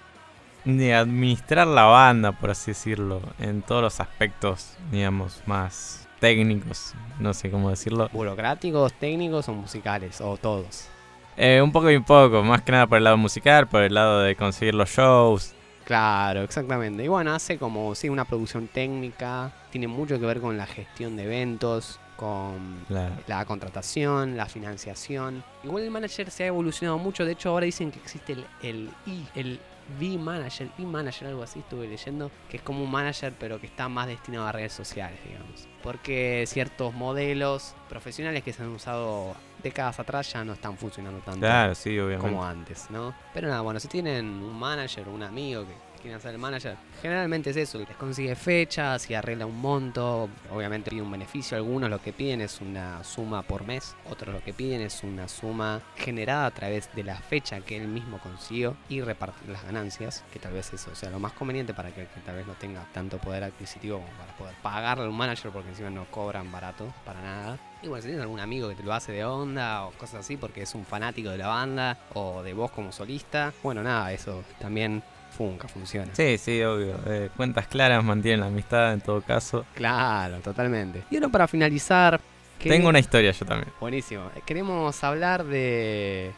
Speaker 2: de administrar la banda, por así decirlo, en todos los aspectos, digamos, más técnicos, no sé cómo decirlo.
Speaker 1: ¿Burocráticos, técnicos o musicales? O todos.
Speaker 2: Eh, un poco y un poco, más que nada por el lado musical, por el lado de conseguir los shows.
Speaker 1: Claro, exactamente. Y bueno, hace como, sí, una producción técnica. Tiene mucho que ver con la gestión de eventos, con
Speaker 2: Claro.
Speaker 1: la contratación, la financiación. Igual el manager se ha evolucionado mucho. De hecho, ahora dicen que existe el, el I, el V-Manager, E-Manager, algo así, estuve leyendo, que es como un manager, pero que está más destinado a redes sociales, digamos. Porque ciertos modelos profesionales que se han usado décadas atrás ya no están funcionando tanto
Speaker 2: Claro, sí,
Speaker 1: como antes, ¿no? Pero nada, bueno, si tienen un manager o un amigo que quieren ser el manager, generalmente es eso, les consigue fechas y arregla un monto, obviamente pide un beneficio, algunos lo que piden es una suma por mes, otros lo que piden es una suma generada a través de la fecha que él mismo consiguió y repartir las ganancias, que tal vez eso sea lo más conveniente para que, que tal vez no tenga tanto poder adquisitivo como para poder pagarle a un manager porque encima no cobran barato para nada. Y bueno, si tienes algún amigo que te lo hace de onda o cosas así porque es un fanático de la banda o de vos como solista, bueno, nada, eso también funca, funciona.
Speaker 2: Sí, sí, obvio. Eh, cuentas claras mantienen la amistad en todo caso.
Speaker 1: Claro, totalmente. Y ahora para finalizar...
Speaker 2: Tengo una historia yo también.
Speaker 1: Buenísimo. Queremos hablar de,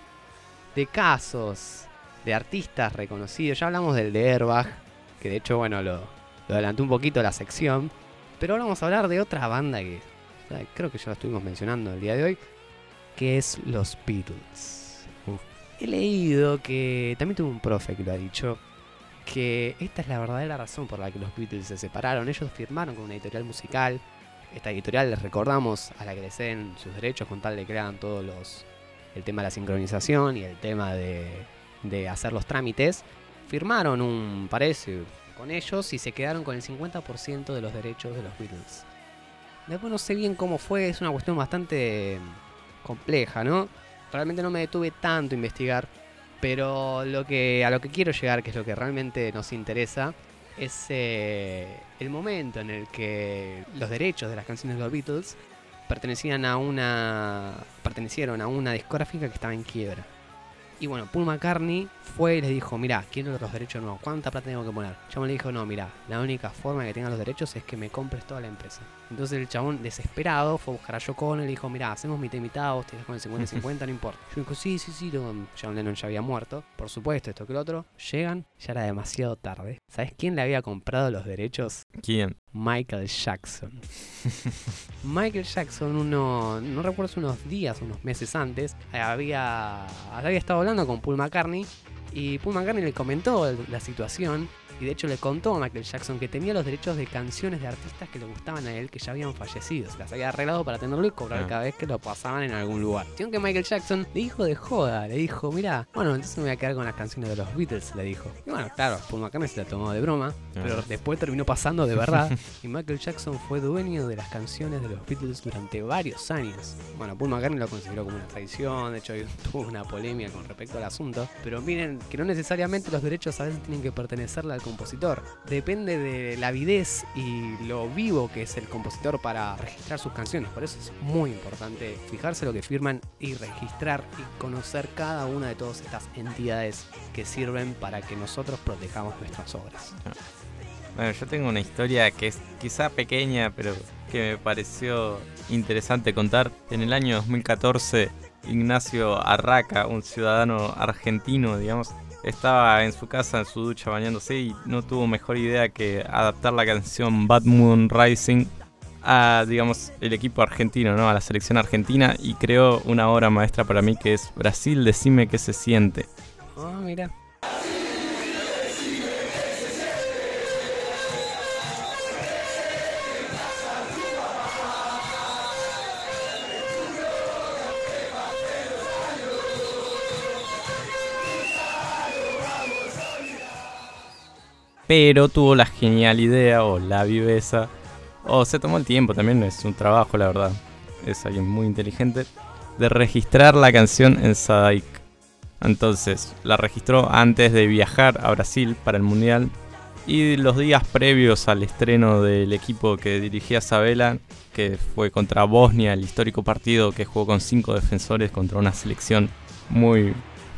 Speaker 1: de casos de artistas reconocidos. Ya hablamos del de Airbag, que de hecho, bueno, lo, lo adelanté un poquito la sección. Pero ahora vamos a hablar de otra banda que o sea, creo que ya la estuvimos mencionando el día de hoy, que es los Beatles. he leído que también tuve un profe que lo ha dicho, que esta es la verdadera razón por la que los Beatles se separaron. Ellos firmaron con una editorial musical. Esta editorial les recordamos a la que les den sus derechos con tal de que hagan todos los el tema de la sincronización y el tema de, de hacer los trámites. Firmaron un parece con ellos y se quedaron con el 50% de los derechos de los Beatles. Después no sé bien cómo fue, es una cuestión bastante compleja, ¿no? Realmente no me detuve tanto a investigar, pero lo que, a lo que quiero llegar, que es lo que realmente nos interesa, es eh, el momento en el que los derechos de las canciones de los Beatles pertenecían a una pertenecieron a una discográfica que estaba en quiebra. Y bueno, Paul McCartney fue y les dijo, mira, quiero los derechos nuevos, ¿cuánta plata tengo que poner? Chabón le dijo, no, mira, la única forma de que tengan los derechos es que me compres toda la empresa. Entonces el chabón, desesperado, fue a buscar a Yoko y le dijo, mira, hacemos mitad y mitad, vos tenés con el 50-50, no importa. Yo dijo, sí, sí, sí, John Lennon ya había muerto, por supuesto, esto que lo otro. Llegan, ya era demasiado tarde. ¿Sabes quién le había comprado los derechos?
Speaker 2: ¿Quién?
Speaker 1: Michael Jackson. Michael Jackson, uno, no recuerdo si unos días, unos meses antes, había, había estado hablando con Paul McCartney y Paul McCartney le comentó la situación y de hecho le contó a Michael Jackson que tenía los derechos de canciones de artistas que le gustaban a él que ya habían fallecido. Se las había arreglado para tenerlo y cobrar
Speaker 2: Ah.
Speaker 1: cada vez que lo pasaban en algún lugar. Cuestión que Michael Jackson le dijo de joda, le dijo, mira, bueno, entonces me voy a quedar con las canciones de los Beatles, le dijo. Y bueno, claro, Paul McCartney se la tomó de broma, pero
Speaker 2: Ah.
Speaker 1: después terminó pasando de verdad. y Michael Jackson fue dueño de las canciones de los Beatles durante varios años. Bueno, Paul McCartney lo consideró como una traición, de hecho tuvo una polémica con respecto al asunto. Pero miren que no necesariamente los derechos a veces tienen que pertenecerle al compositor. Depende de la avidez y lo vivo que es el compositor para registrar sus canciones. Por eso es muy importante fijarse lo que firman y registrar y conocer cada una de todas estas entidades que sirven para que nosotros protejamos nuestras obras.
Speaker 2: Bueno, yo tengo una historia que es quizá pequeña, pero que me pareció interesante contar. En el año 2014, Ignacio Arraca, un ciudadano argentino, digamos, estaba en su casa, en su ducha, bañándose y no tuvo mejor idea que adaptar la canción Bad Moon Rising a, digamos, el equipo argentino, ¿no? A la selección argentina y creó una obra maestra para mí que es Brasil, decime qué se siente.
Speaker 1: Ah, mira.
Speaker 2: Pero tuvo la genial idea o la viveza o se tomó el tiempo, también es un trabajo la verdad, es alguien muy inteligente, de registrar la canción en Sadaic. Entonces la registró antes de viajar a Brasil para el Mundial y los días previos al estreno del equipo que dirigía Sabela, que fue contra Bosnia, el histórico partido que jugó con cinco defensores contra una selección muy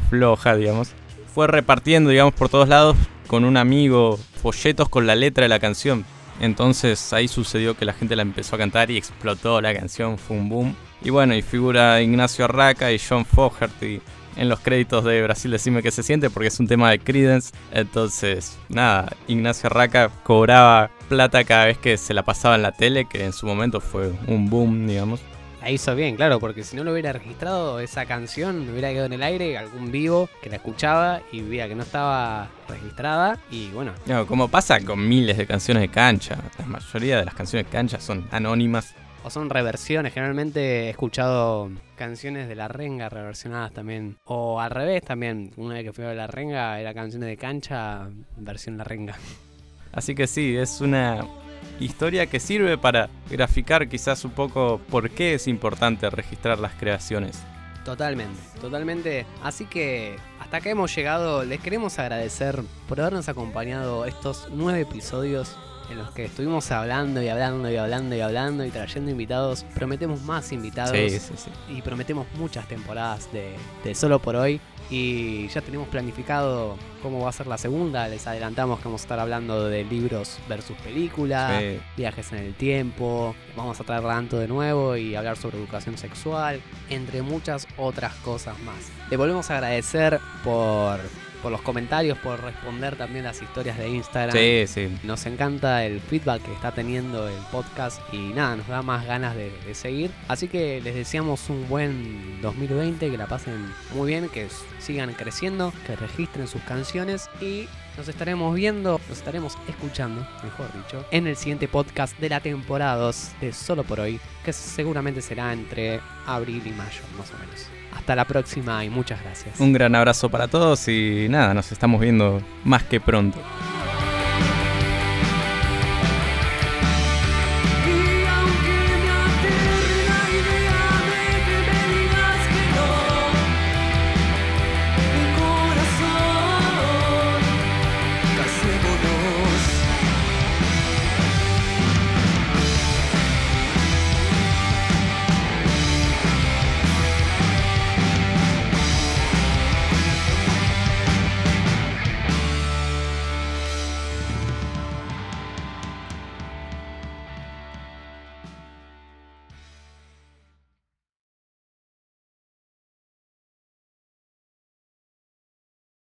Speaker 2: floja, digamos, fue repartiendo, digamos, por todos lados con un amigo folletos con la letra de la canción. Entonces ahí sucedió que la gente la empezó a cantar y explotó la canción, fue un boom. Y bueno, y figura Ignacio Arraca y John Fogerty en los créditos de Brasil Decime que se siente porque es un tema de Credence. Entonces, nada, Ignacio Arraca cobraba plata cada vez que se la pasaba en la tele, que en su momento fue un boom, digamos.
Speaker 1: La hizo bien, claro, porque si no lo hubiera registrado esa canción, hubiera quedado en el aire algún vivo que la escuchaba y veía que no estaba registrada y bueno,
Speaker 2: No, como pasa con miles de canciones de cancha, la mayoría de las canciones de cancha son anónimas.
Speaker 1: o son reversiones. Generalmente he escuchado canciones de La Renga reversionadas también. O al revés también. Una vez que fui a La Renga era canciones de cancha, versión La Renga.
Speaker 2: Así que sí, es una historia que sirve para graficar quizás un poco por qué es importante registrar las creaciones.
Speaker 1: Totalmente, totalmente. Así que hasta acá hemos llegado. Les queremos agradecer por habernos acompañado estos nueve episodios en los que estuvimos hablando y hablando y hablando y hablando y trayendo invitados. Prometemos más invitados
Speaker 2: Sí, sí, sí.
Speaker 1: y prometemos muchas temporadas de, de Solo por hoy. Y ya tenemos planificado cómo va a ser la segunda. Les adelantamos que vamos a estar hablando de libros versus películas viajes en el tiempo, vamos a traer Ranto de nuevo y hablar sobre educación sexual, entre muchas otras cosas más. Le volvemos a agradecer por, por los comentarios, por responder también las historias de Instagram.
Speaker 2: Sí, sí.
Speaker 1: Nos encanta el feedback que está teniendo el podcast y nada, nos da más ganas de, de seguir. Así que les deseamos un buen 2020, que la pasen muy bien, que sigan creciendo, que registren sus canciones y nos estaremos viendo, nos estaremos escuchando, mejor dicho, en el siguiente podcast de la temporada 2 de Solo por hoy, que seguramente será entre abril y mayo, más o menos. Hasta la próxima y muchas gracias.
Speaker 2: Un gran abrazo para todos y nada, nos estamos viendo más que pronto.